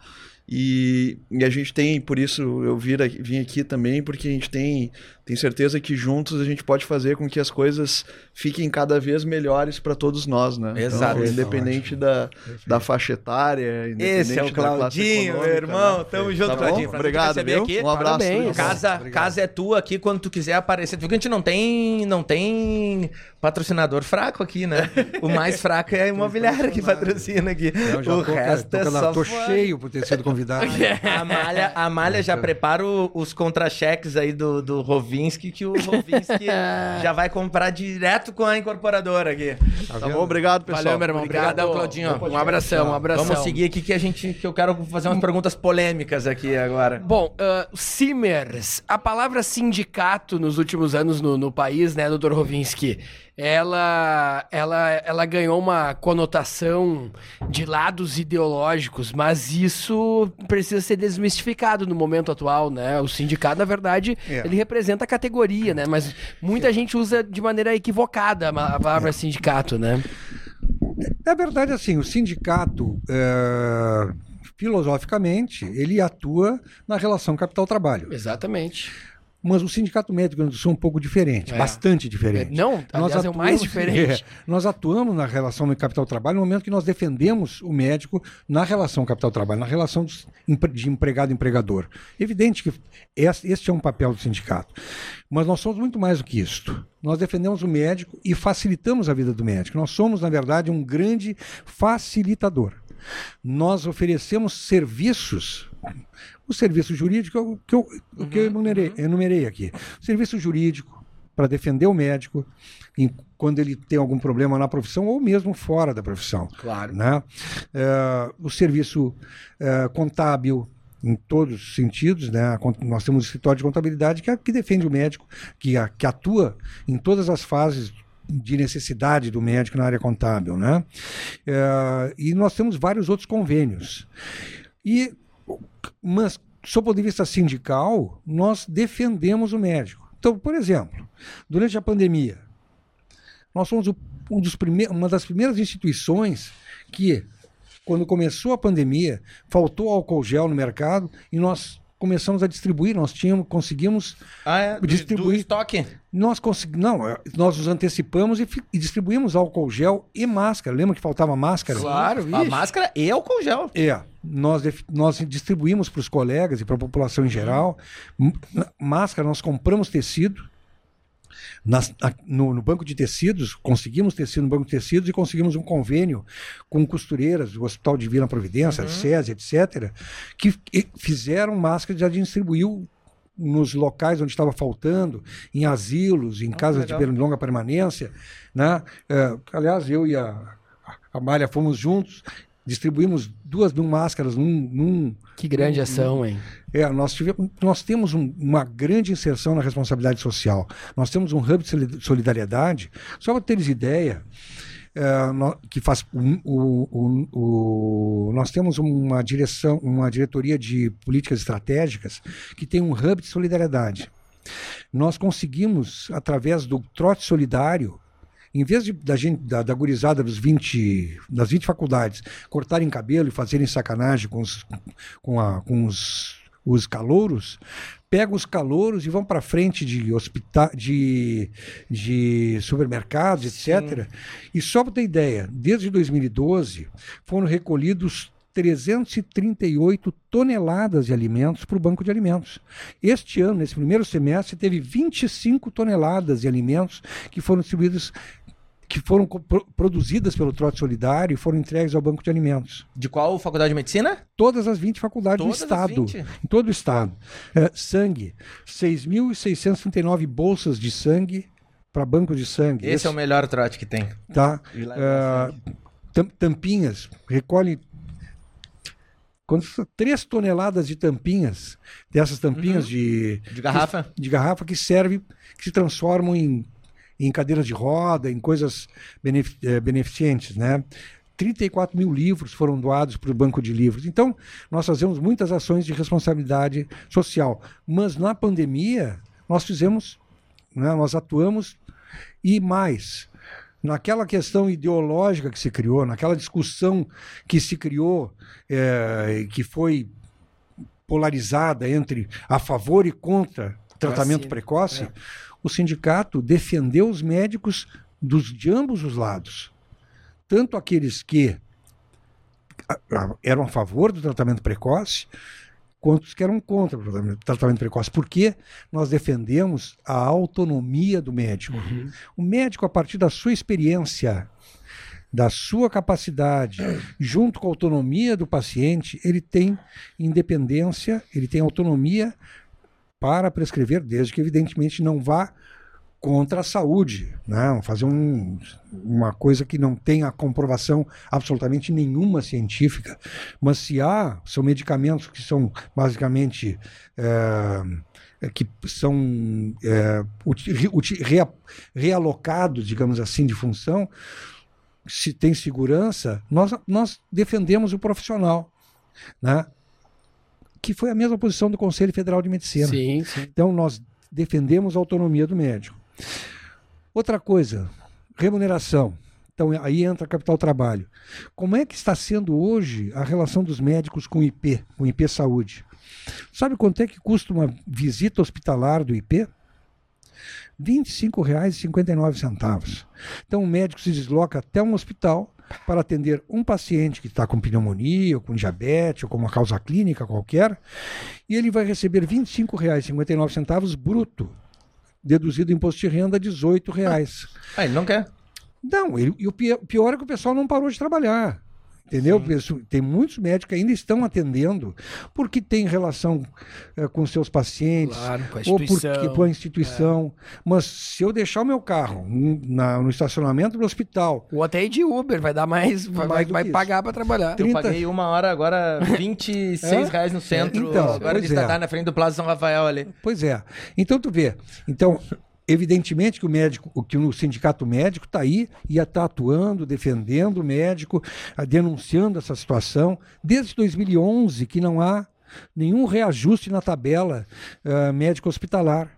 E, e a gente tem, por isso eu vir, vim aqui também, porque a gente tem, tem certeza que juntos a gente pode fazer com que as coisas fiquem cada vez melhores para todos nós, né? Exato. Então, independente da, da faixa etária, independente esse é o da classe Claudinho, meu econômica, irmão. né? Tamo junto, Tá? Claudinho. Obrigado, viu? aqui. Um abraço. Parabéns. Casa, Obrigado. casa é tua aqui quando tu quiser aparecer. Tu viu que a gente não tem, não tem patrocinador fraco aqui, né? O mais fraco é a imobiliária que patrocina aqui. O tô, resto tô, é só tô cheio por ter sido convidado. A Malha, a Malha já prepara o- os contra-cheques aí do, do Rovinski, que o Rovinski já vai comprar direto com a incorporadora aqui. Tá Tá bom? Obrigado, pessoal. Valeu, meu irmão. Obrigado. Obrigadão, Claudinho. Um abração, um abração. Vamos seguir aqui que a gente que eu quero fazer umas perguntas polêmicas aqui agora. Bom, ah, Simers, a palavra sindicato nos últimos anos no, no país, né, doutor Rovinski, ela, ela, ela ganhou uma conotação de lados ideológicos, mas isso precisa ser desmistificado no momento atual, né? O sindicato, na verdade, É. ele representa a categoria, né? Mas muita gente usa de maneira equivocada a palavra sindicato, né? Na verdade, assim, o sindicato, é, filosoficamente, ele atua na relação capital-trabalho. Exatamente. Mas o Sindicato Médico do Rio Grande do Sul é um pouco diferente, É. bastante diferente. Não, aliás, é o mais diferente. é, nós atuamos na relação do capital-trabalho no momento que nós defendemos o médico na relação capital-trabalho, na relação dos de empregado-empregador. Evidente que es- este é um papel do sindicato. Mas nós somos muito mais do que isto. Nós defendemos o médico e facilitamos a vida do médico. Nós somos, na verdade, um grande facilitador. Nós oferecemos serviços. O serviço jurídico é o que eu, o que eu enumerei, enumerei aqui. Serviço jurídico, para defender o médico em, quando ele tem algum problema na profissão ou mesmo fora da profissão. Claro. Né? É, o serviço é, contábil, em todos os sentidos, né? Nós temos um escritório de contabilidade que, é, que defende o médico, que, que atua em todas as fases de necessidade do médico na área contábil, né? É, e nós temos vários outros convênios. E, mas, sob o ponto de vista sindical, nós defendemos o médico. Então, por exemplo, durante a pandemia, nós fomos um dos uma das primeiras instituições que quando começou a pandemia, faltou álcool gel no mercado e nós começamos a distribuir, nós tínhamos, conseguimos ah, é? distribuir. Do estoque? Nós conseguimos, não, é, nós nos antecipamos e, e, distribuímos álcool gel e máscara. Lembra que faltava máscara? Claro, A máscara e álcool gel. É, nós, nós distribuímos para os colegas e para a população em geral. Máscara, nós compramos tecido, nas, no, no, banco de tecidos, conseguimos tecido no banco de tecidos e conseguimos um convênio com costureiras do Hospital de Vila Providência, uhum. SESI, etc., que fizeram máscaras e já distribuiu nos locais onde estava faltando, em asilos, em oh, casas legal. de longa permanência. Né? É, aliás, eu e a, a Malha fomos juntos distribuímos duas mil máscaras num. num que grande num, ação, hein? É, nós, tivemos, nós temos um, uma grande inserção na responsabilidade social. Nós temos um hub de solidariedade. Só para teres ideia, é, no, que faz o, o, o, nós temos uma direção, uma diretoria de políticas estratégicas que tem um hub de solidariedade. Nós conseguimos, através do trote solidário, em vez de, da, gente, da, da gurizada dos 20, das 20 faculdades cortarem cabelo e fazerem sacanagem com os, com a, com os, os calouros, pegam os calouros e vão para frente de, hospital, de, de supermercados, etc. E só para ter ideia, desde 2012 foram recolhidos 338 toneladas de alimentos para o banco de alimentos. Este ano, nesse primeiro semestre, teve 25 toneladas de alimentos que foram distribuídos que foram produzidas pelo Trote Solidário e foram entregues ao Banco de Alimentos. De qual faculdade de medicina? Todas as 20 faculdades Todas do Estado. Em todo o Estado. É, sangue. 6.639 bolsas de sangue para banco de sangue. Esse, Esse, é o melhor trote que tem. Tá. É, tampinhas. Recolhe três toneladas de tampinhas, dessas tampinhas uhum. de, de garrafa, que, de garrafa que serve, que se transformam em em cadeiras de roda, em coisas eh, beneficentes, né? 34 mil livros foram doados para o Banco de Livros. Então, nós fazemos muitas ações de responsabilidade social. Mas na pandemia, nós fizemos, né, nós atuamos e mais. Naquela questão ideológica que se criou, naquela discussão que se criou, é, que foi polarizada entre a favor e contra tratamento precoce, é o sindicato defendeu os médicos dos, de ambos os lados. Tanto aqueles que eram a favor do tratamento precoce, quanto os que eram contra o tratamento precoce. Porque nós defendemos a autonomia do médico. Uhum. O médico, a partir da sua experiência, da sua capacidade, junto com a autonomia do paciente, ele tem independência, ele tem autonomia para prescrever, desde que, evidentemente, não vá contra a saúde, né? fazer um, uma coisa que não tenha comprovação absolutamente nenhuma científica. Mas se há, são medicamentos que são basicamente. É, que são é, realocados, digamos assim, de função, se tem segurança, nós, nós defendemos o profissional. Né? Que foi a mesma posição do Conselho Federal de Medicina. Sim, sim. Então, nós defendemos a autonomia do médico. Outra coisa, remuneração. Então, aí entra capital trabalho. Como é que está sendo hoje a relação dos médicos com o IP, com o IP Saúde? Sabe quanto é que custa uma visita hospitalar do IP? R$ 25,59. Então, o médico se desloca até um hospital para atender um paciente que está com pneumonia, ou com diabetes, ou com uma causa clínica qualquer, e ele vai receber R$ 25,59 bruto, deduzido do imposto de renda R$ 18,00. Ah, ele não quer. Não, ele, e o pior é que o pessoal não parou de trabalhar. Entendeu? Pessoa- Tem muitos médicos que ainda estão atendendo porque tem relação eh, com seus pacientes, Claro, com a ou instituição. porque com a instituição. Mas se eu deixar o meu carro na- no estacionamento do hospital, Ou até ir de Uber, vai dar mais. Vai, Mais vai que isso. pagar pra trabalhar. Eu 30 paguei uma hora agora 26 É? reais no centro. Então, agora pois de é. estar na frente do Plaza São Rafael ali. Pois é. Então tu vê. Então, evidentemente que o médico, que o sindicato médico está aí e está atuando, defendendo o médico, denunciando essa situação desde 2011 que não há nenhum reajuste na tabela ah, médico hospitalar.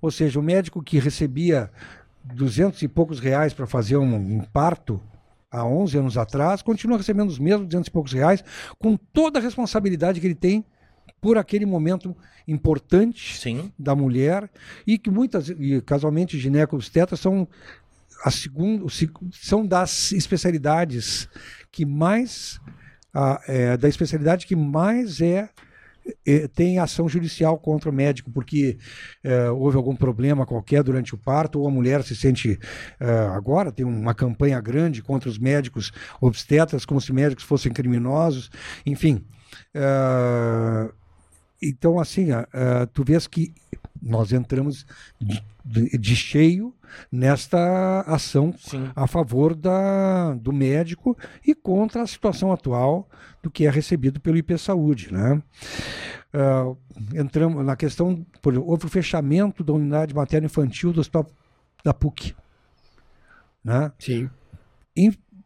Ou seja, o médico que recebia 200 e poucos reais para fazer um, um parto há 11 anos atrás, continua recebendo os mesmos 200 e poucos reais, com toda a responsabilidade que ele tem por aquele momento importante Sim. da mulher e que muitas e casualmente ginecobstetras são a segunda são das especialidades que mais a, é, da especialidade que mais é, é, tem ação judicial contra o médico porque é, houve algum problema qualquer durante o parto ou a mulher se sente é, agora tem uma campanha grande contra os médicos obstetras como se médicos fossem criminosos enfim é, então, assim, ah, tu vês que nós entramos de, de- de cheio nesta ação Sim. a favor da, do médico e contra a situação atual do que é recebido pelo IP Saúde. Né? Ah, entramos na questão, por houve o fechamento da unidade materno-infantil do hospital da PUC. Né? Sim.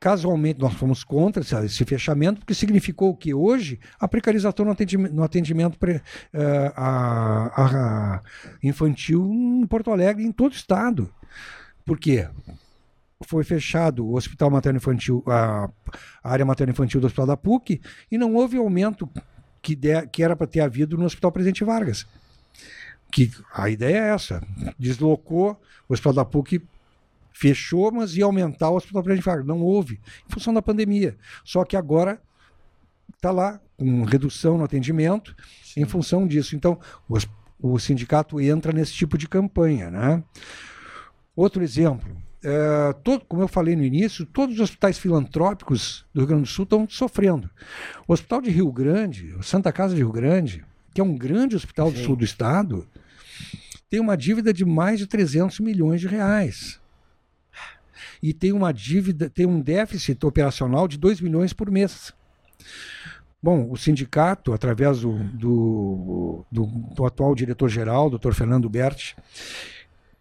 Casualmente nós fomos contra esse, fechamento, porque significou que hoje a precarização no atendimento, no atendimento pre- eh, a- a- infantil em Porto Alegre, em todo o estado. Por quê? Foi fechado o hospital materno-infantil, a, a área materno-infantil do hospital da PUC, e não houve aumento que, de- que era para ter havido no hospital Presidente Vargas. Que a ideia é essa: deslocou o hospital da PUC fechou, mas ia aumentar o hospital Presidente Vargas. Não houve, em função da pandemia. Só que agora está lá, com redução no atendimento, em função disso. Então, os- o sindicato entra nesse tipo de campanha. Né? Outro exemplo, é, todo, como eu falei no início, todos os hospitais filantrópicos do Rio Grande do Sul estão sofrendo. O Hospital de Rio Grande, o Santa Casa de Rio Grande, que é um grande hospital do sul do estado, tem uma dívida de mais de 300 milhões de reais e tem uma dívida, tem um déficit operacional de 2 milhões por mês. Bom, o sindicato, através do, do, do, do atual diretor-geral, doutor Fernando Berti,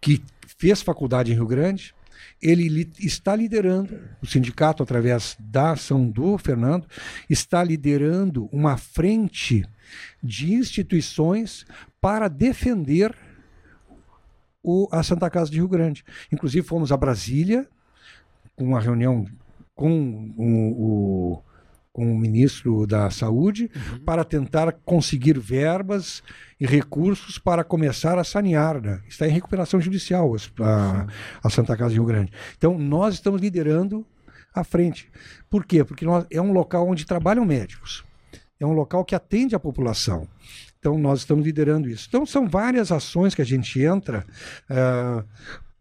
que fez faculdade em Rio Grande, ele li- está liderando, o sindicato, através da ação do Fernando, está liderando uma frente de instituições para defender o, a Santa Casa de Rio Grande. Inclusive, fomos a Brasília, uma reunião com o, o- com o ministro da Saúde, para tentar conseguir verbas e recursos para começar a sanear. Né? Está em recuperação judicial a, a Santa Casa de Rio Grande. Então, nós estamos liderando à frente. Por quê? Porque nós, é um local onde trabalham médicos. É um local que atende a população. Então, nós estamos liderando isso. Então, são várias ações que a gente entra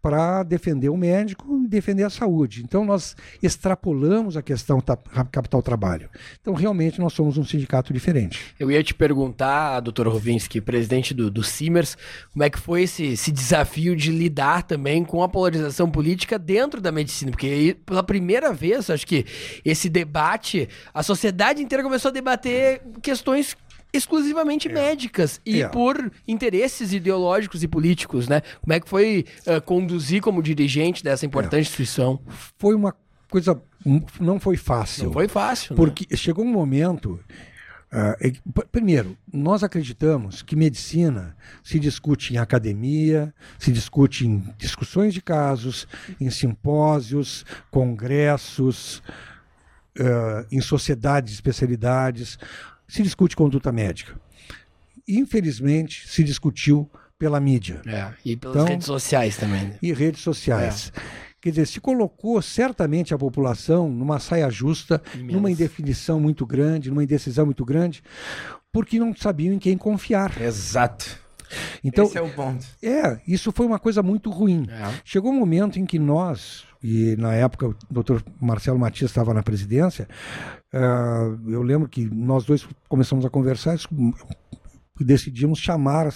para defender o médico e defender a saúde. Então, nós extrapolamos a questão ta- capital trabalho. Então, realmente, nós somos um sindicato diferente. Eu ia te perguntar, doutor Rovinski, presidente do, do Simers, como é que foi esse, esse desafio de lidar também com a polarização política dentro da medicina? Porque aí, pela primeira vez, acho que esse debate, a sociedade inteira começou a debater questões exclusivamente médicas e É. por interesses ideológicos e políticos, né? Como é que foi eh, conduzir como dirigente dessa importante instituição? Foi uma coisa. Não foi fácil. Não foi fácil, né? Porque chegou um momento. é p- primeiro, nós acreditamos que medicina se discute em academia, se discute em discussões de casos, em simpósios, congressos, ah, em sociedades de especialidades, se discute conduta médica. Infelizmente, se discutiu pela mídia É, e pelas Então- redes sociais também. né? e redes sociais. Quer dizer, se colocou certamente a população numa saia justa, numa indefinição muito grande, numa indecisão muito grande, porque não sabiam em quem confiar. Exato. Então, Esse é o ponto. é, isso foi uma coisa muito ruim. É. Chegou um momento em que nós, e na época o doutor Marcelo Matias estava na presidência, ah, eu lembro que nós dois começamos a conversar e decidimos chamar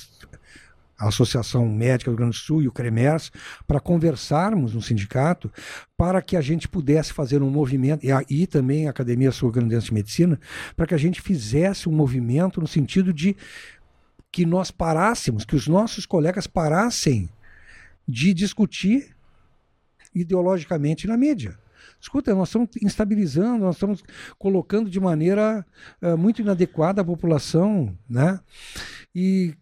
a Associação Médica do Rio Grande do Sul e o CREMERS para conversarmos no sindicato para que a gente pudesse fazer um movimento, e, a- e também a Academia Sul-Grandense de Medicina, para que a gente fizesse um movimento no sentido de que nós parássemos, que os nossos colegas parassem de discutir ideologicamente na mídia. Escuta, nós estamos instabilizando, nós estamos colocando de maneira eh, muito inadequada a população, né? E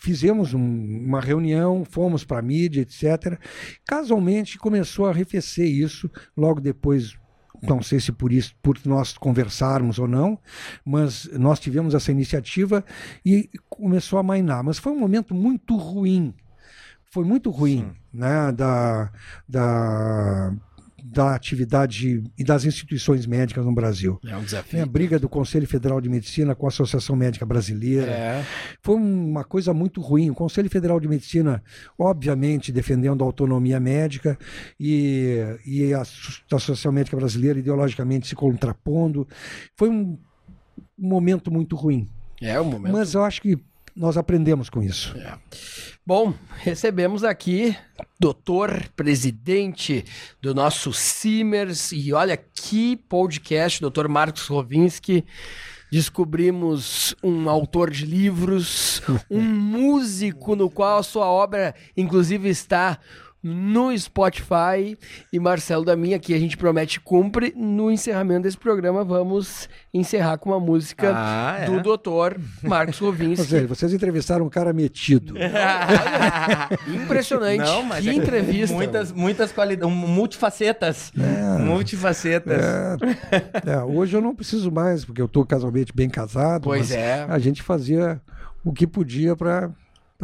fizemos um- uma reunião, fomos para a mídia, etc. Casualmente começou a arrefecer isso, logo depois não sei se por isso, por nós conversarmos ou não, mas nós tivemos essa iniciativa e começou a mainar. Mas foi um momento muito ruim. Foi muito ruim, né, da, da, da atividade e das instituições médicas no Brasil. É um desafio. a briga do Conselho Federal de Medicina com a Associação Médica Brasileira. É. Foi uma coisa muito ruim. O Conselho Federal de Medicina, obviamente, defendendo a autonomia médica e, e a Asso- a Associação Médica Brasileira ideologicamente se contrapondo. Foi um, um momento muito ruim. É o momento. Mas eu acho que nós aprendemos com isso. Bom, recebemos aqui doutor presidente do nosso Simers e olha que podcast, doutor Marcos Rovinski. Descobrimos um autor de livros, um músico no qual a sua obra, inclusive, está no Spotify. E Marcelo da Minha, que a gente promete cumpre. No encerramento desse programa, vamos encerrar com uma música Ah, é. do doutor Marcos Ou Rovinski. seja, vocês entrevistaram um cara metido. Impressionante. Não, mas que é entrevista. Muitas, muitas qualidades, multifacetas. Multifacetas. É, é, hoje eu não preciso mais, porque eu estou casualmente bem casado. Pois mas é. A gente fazia o que podia para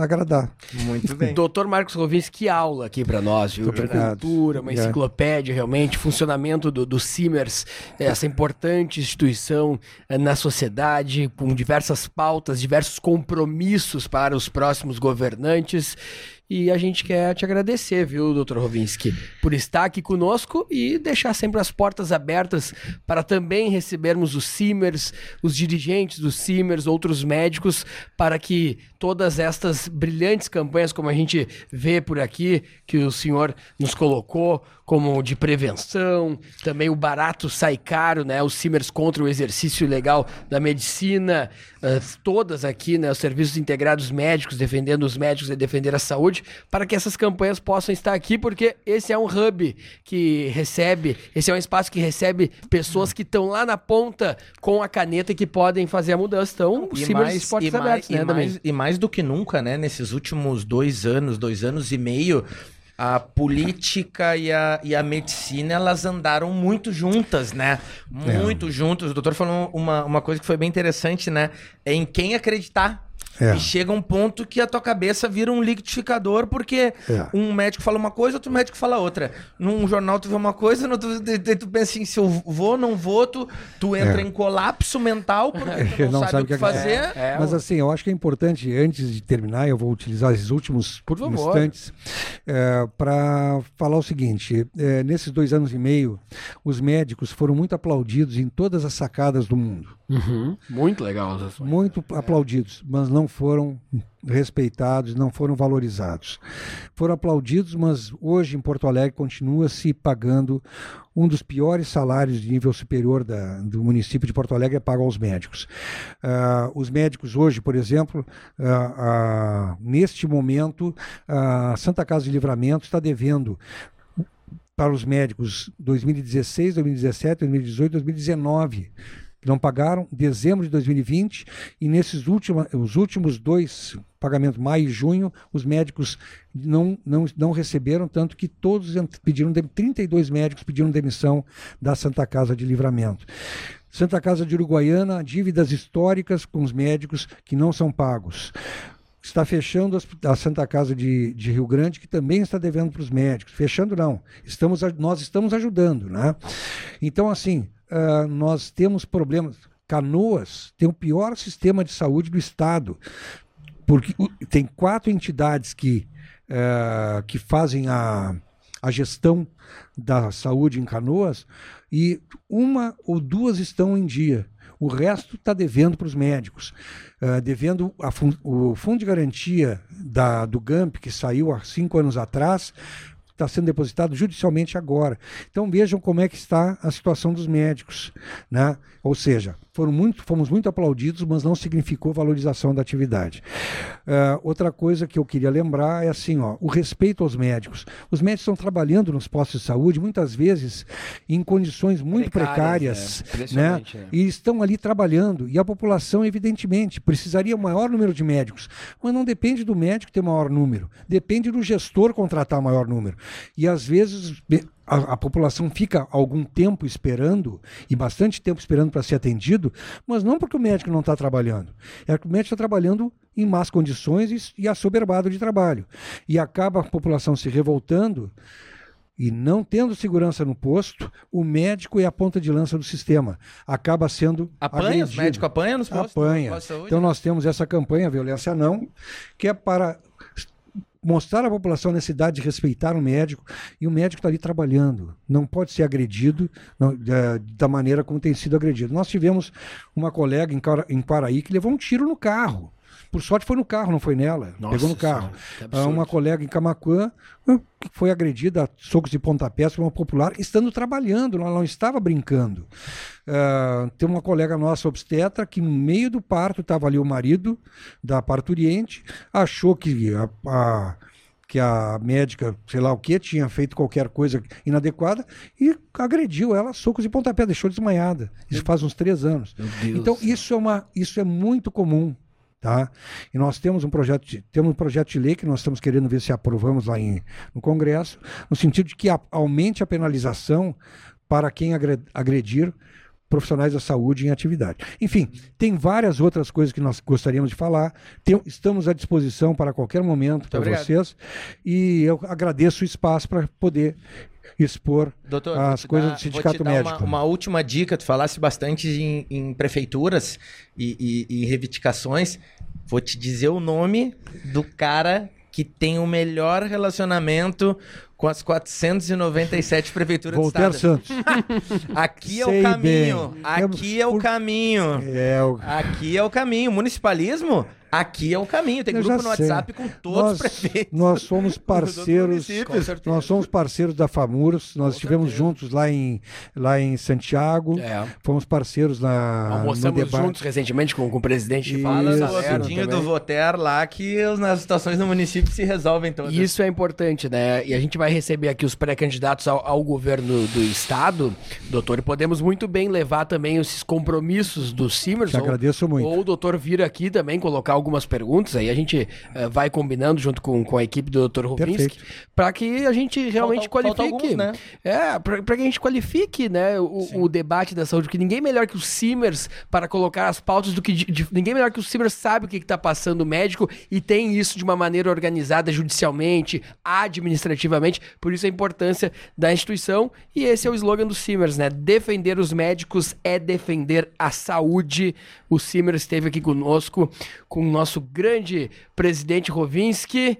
agradar. Muito bem. Doutor Marcos Rovinski, que aula aqui para nós, viu? Muito De obrigado. cultura, uma Obrigado. enciclopédia, realmente, funcionamento do, do Simers, essa importante instituição eh, na sociedade, com diversas pautas, diversos compromissos para os próximos governantes. E a gente quer te agradecer, viu, doutor Rovinski, por estar aqui conosco e deixar sempre as portas abertas para também recebermos os Simers, os dirigentes dos Simers, outros médicos, para que todas estas brilhantes campanhas, como a gente vê por aqui, que o senhor nos colocou, como de prevenção, também o barato sai caro, né? Os Simers contra o exercício legal da medicina, eh, todas aqui, né? Os serviços integrados médicos, defendendo os médicos e defender a saúde, para que essas campanhas possam estar aqui, porque esse é um hub que recebe, esse é um espaço que recebe pessoas que estão lá na ponta com a caneta e que podem fazer a mudança. Então, o E Simers mais, Portas e, mais, Abertas, e, né, também. mais, e mais do que nunca, né? Nesses últimos dois anos, dois anos e meio, a política e a, e a medicina, elas andaram muito juntas, né? Muito juntas. O doutor falou uma, uma coisa que foi bem interessante, né? É em quem acreditar. É. E chega um ponto que a tua cabeça vira um liquidificador, porque É. um médico fala uma coisa, outro médico fala outra. Num jornal tu vê uma coisa, no outro, tu, pensa assim, se eu vou, não vou, tu, tu entra É. em colapso mental, porque tu não, sabe, o que, fazer. É, Mas assim, eu acho que é importante, antes de terminar, eu vou utilizar esses últimos Por favor. instantes para falar o seguinte: é, nesses dois anos e meio, os médicos foram muito aplaudidos em todas as sacadas do mundo. Uhum. Muito legal. as ações. Muito aplaudidos, mas não foram respeitados, não foram valorizados. Foram aplaudidos, mas hoje em Porto Alegre continua se pagando um dos piores salários de nível superior da- do município de Porto Alegre é pago aos médicos. Ah, os médicos hoje, por exemplo, ah, ah, neste momento, a Santa Casa de Livramento está devendo para os médicos 2016, 2017, 2018, 2019 que não pagaram dezembro de 2020 e nesses últimos, os últimos dois pagamentos, maio e junho, os médicos não, não, não receberam, tanto que todos pediram, de- 32 médicos pediram demissão da Santa Casa de Livramento. Santa Casa de Uruguaiana, dívidas históricas com os médicos que não são pagos. Está fechando a Santa Casa de, de Rio Grande, que também está devendo para os médicos. Fechando, não. Estamos, nós estamos ajudando. Né? Então, assim, ah, nós temos problemas. Canoas tem o pior sistema de saúde do Estado. porque tem quatro entidades que, eh, que fazem a, a gestão da saúde em Canoas e uma ou duas estão em dia. O resto está devendo para os médicos. Eh, devendo fun- o fundo de garantia da, do GAMP, que saiu há cinco anos atrás, está sendo depositado judicialmente agora. Então vejam como é que está a situação dos médicos, né? Ou seja, foram muito, fomos muito aplaudidos, mas não significou valorização da atividade. Ah, outra coisa que eu queria lembrar é assim, ó, o respeito aos médicos. Os médicos estão trabalhando nos postos de saúde muitas vezes em condições muito Precárias, precárias, né? né? Impressionante, né? E estão ali trabalhando. E a população, evidentemente, precisaria um maior número de médicos. Mas não depende do médico ter maior número. Depende do gestor contratar maior número. E às vezes a, a população fica algum tempo esperando, e bastante tempo esperando para ser atendido, mas não porque o médico não está trabalhando. É que o médico está trabalhando em más condições e, e assoberbado de trabalho. E acaba a população se revoltando e não tendo segurança no posto, o médico é a ponta de lança do sistema. Acaba sendo Apanha, agredido. médicos apanham nos postos? Apanha. Então nós temos essa campanha Violência Não, que é para mostrar à população a necessidade de respeitar o médico e o médico está ali trabalhando, não pode ser agredido não, da, da maneira como tem sido agredido. Nós tivemos uma colega em, em Paraí que levou um tiro no carro. Por sorte foi no carro, não foi nela. Nossa Pegou no carro. Senhora, Ah. Uma colega em Camacuã ah, foi agredida a socos e pontapés por uma popular, estando trabalhando, ela não estava brincando. Ah, tem uma colega nossa obstetra que no meio do parto estava ali o marido da parturiente, achou que a, a- que a médica, sei lá o que, tinha feito qualquer coisa inadequada e agrediu ela, socos e pontapés, deixou desmaiada. Isso faz uns três anos. Então, isso é, uma, isso é muito comum. Tá? E nós temos um projeto de, temos um projeto de lei que nós estamos querendo ver se aprovamos lá em, no Congresso, no sentido de que a- aumente a penalização para quem agre- agredir profissionais da saúde em atividade. Enfim, tem várias outras coisas que nós gostaríamos de falar. Tem- estamos à disposição para qualquer momento para vocês. E eu agradeço o espaço para poder expor Doutor, as coisas dar- do sindicato vou te médico. Uma, uma última dica, tu falasse bastante em, em prefeituras e, e- e reivindicações. Vou te dizer o nome do cara que tem o melhor relacionamento com as 497 prefeituras Voltaire do estado. Santos. Aqui é Sei o caminho. bem. Aqui é o Por- caminho. É, o- Aqui é o caminho. Municipalismo, aqui é o caminho. Tem Eu grupo no sei. WhatsApp com todos nós, os prefeitos. Nós somos parceiros. Nós somos parceiros da FAMURS. Nós estivemos juntos lá em, lá em Santiago. É. Fomos parceiros na, no Almoçamos debate. juntos recentemente com, com o presidente de Isso. Fala ouvidinho também. do Voter lá que as, as situações no município se resolvem todas. Isso é importante, né? E a gente vai receber aqui os pré-candidatos ao, ao governo do estado, doutor, e podemos muito bem levar também esses compromissos do Simers. Te agradeço muito. Ou o doutor vir aqui também colocar algumas perguntas, aí a gente eh, vai combinando junto com, com a equipe do doutor Rovinski, para que a gente realmente Falta- falta qualifique. alguns, né? É, para que a gente qualifique né, o, o debate da saúde, porque ninguém melhor que o Simers para colocar as pautas do que. de- de- ninguém melhor que o Simers sabe o que está passando o médico e tem isso de uma maneira organizada judicialmente, administrativamente. Por isso a importância da instituição. E esse é o slogan do Simers, né? Defender os médicos é defender a saúde. O Simers esteve aqui conosco com o nosso grande presidente Rovinski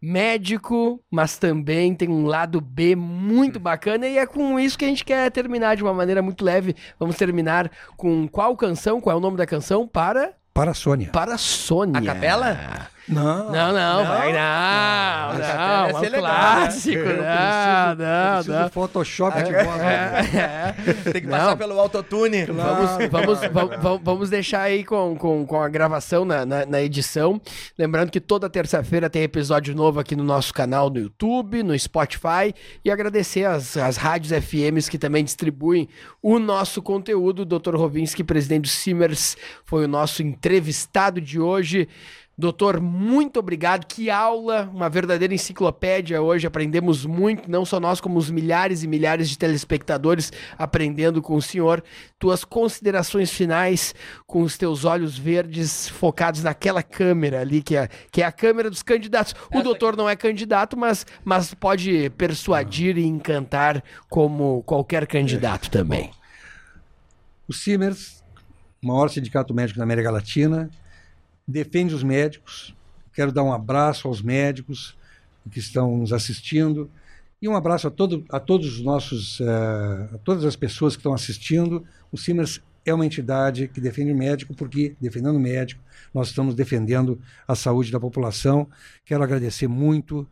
médico, mas também tem um lado B muito bacana e é com isso que a gente quer terminar de uma maneira muito leve. Vamos terminar com qual canção? Qual é o nome da canção? Para Para a Sônia. para a Sônia. A capela? Não. Não, não, Não? vai não, não, capela ia é um ser legal, né? clássico, Eu não, preciso, não, preciso não. do Photoshop de voz. É. Tem que Não. passar pelo autotune. Vamos, vamos, vamos, vamos- vamos deixar aí com, com, com a gravação na, na, na edição. Lembrando que toda terça-feira tem episódio novo aqui no nosso canal no YouTube, no Spotify. E agradecer as, as rádios FMs que também distribuem o nosso conteúdo. O Dr. Rovinski, presidente do Simers, foi o nosso entrevistado de hoje. Doutor, muito obrigado. Que aula, uma verdadeira enciclopédia hoje. Aprendemos muito, não só nós, como os milhares e milhares de telespectadores aprendendo com o senhor. Tuas considerações finais com os teus olhos verdes focados naquela câmera ali, que é, que é a câmera dos candidatos. O doutor não é candidato, mas, mas pode persuadir e encantar como qualquer candidato também. O Simers, o maior sindicato médico da América Latina, defende os médicos. Quero dar um abraço aos médicos que estão nos assistindo e um abraço a, todo, a todos os nossos, uh, a todas as pessoas que estão assistindo. O Simers é uma entidade que defende o médico, porque defendendo o médico, nós estamos defendendo a saúde da população. Quero agradecer muito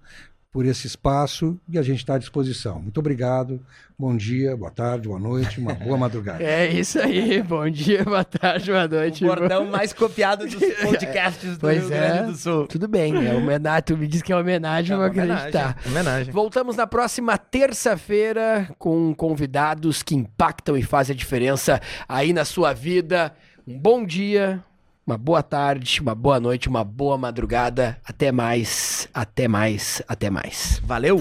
por esse espaço e a gente está à disposição. Muito obrigado. Bom dia, boa tarde, boa noite, uma boa madrugada. É isso aí. Bom dia, boa tarde, boa noite. O bordão mais copiado dos podcasts do pois Rio é, Grande do Sul. Tudo bem, é homenagem. Tu me diz que é homenagem, eu vou acreditar. Homenagem. Voltamos na próxima terça-feira com convidados que impactam e fazem a diferença aí na sua vida. Um bom dia, uma boa tarde, uma boa noite, uma boa madrugada. Até mais, até mais, até mais. Valeu!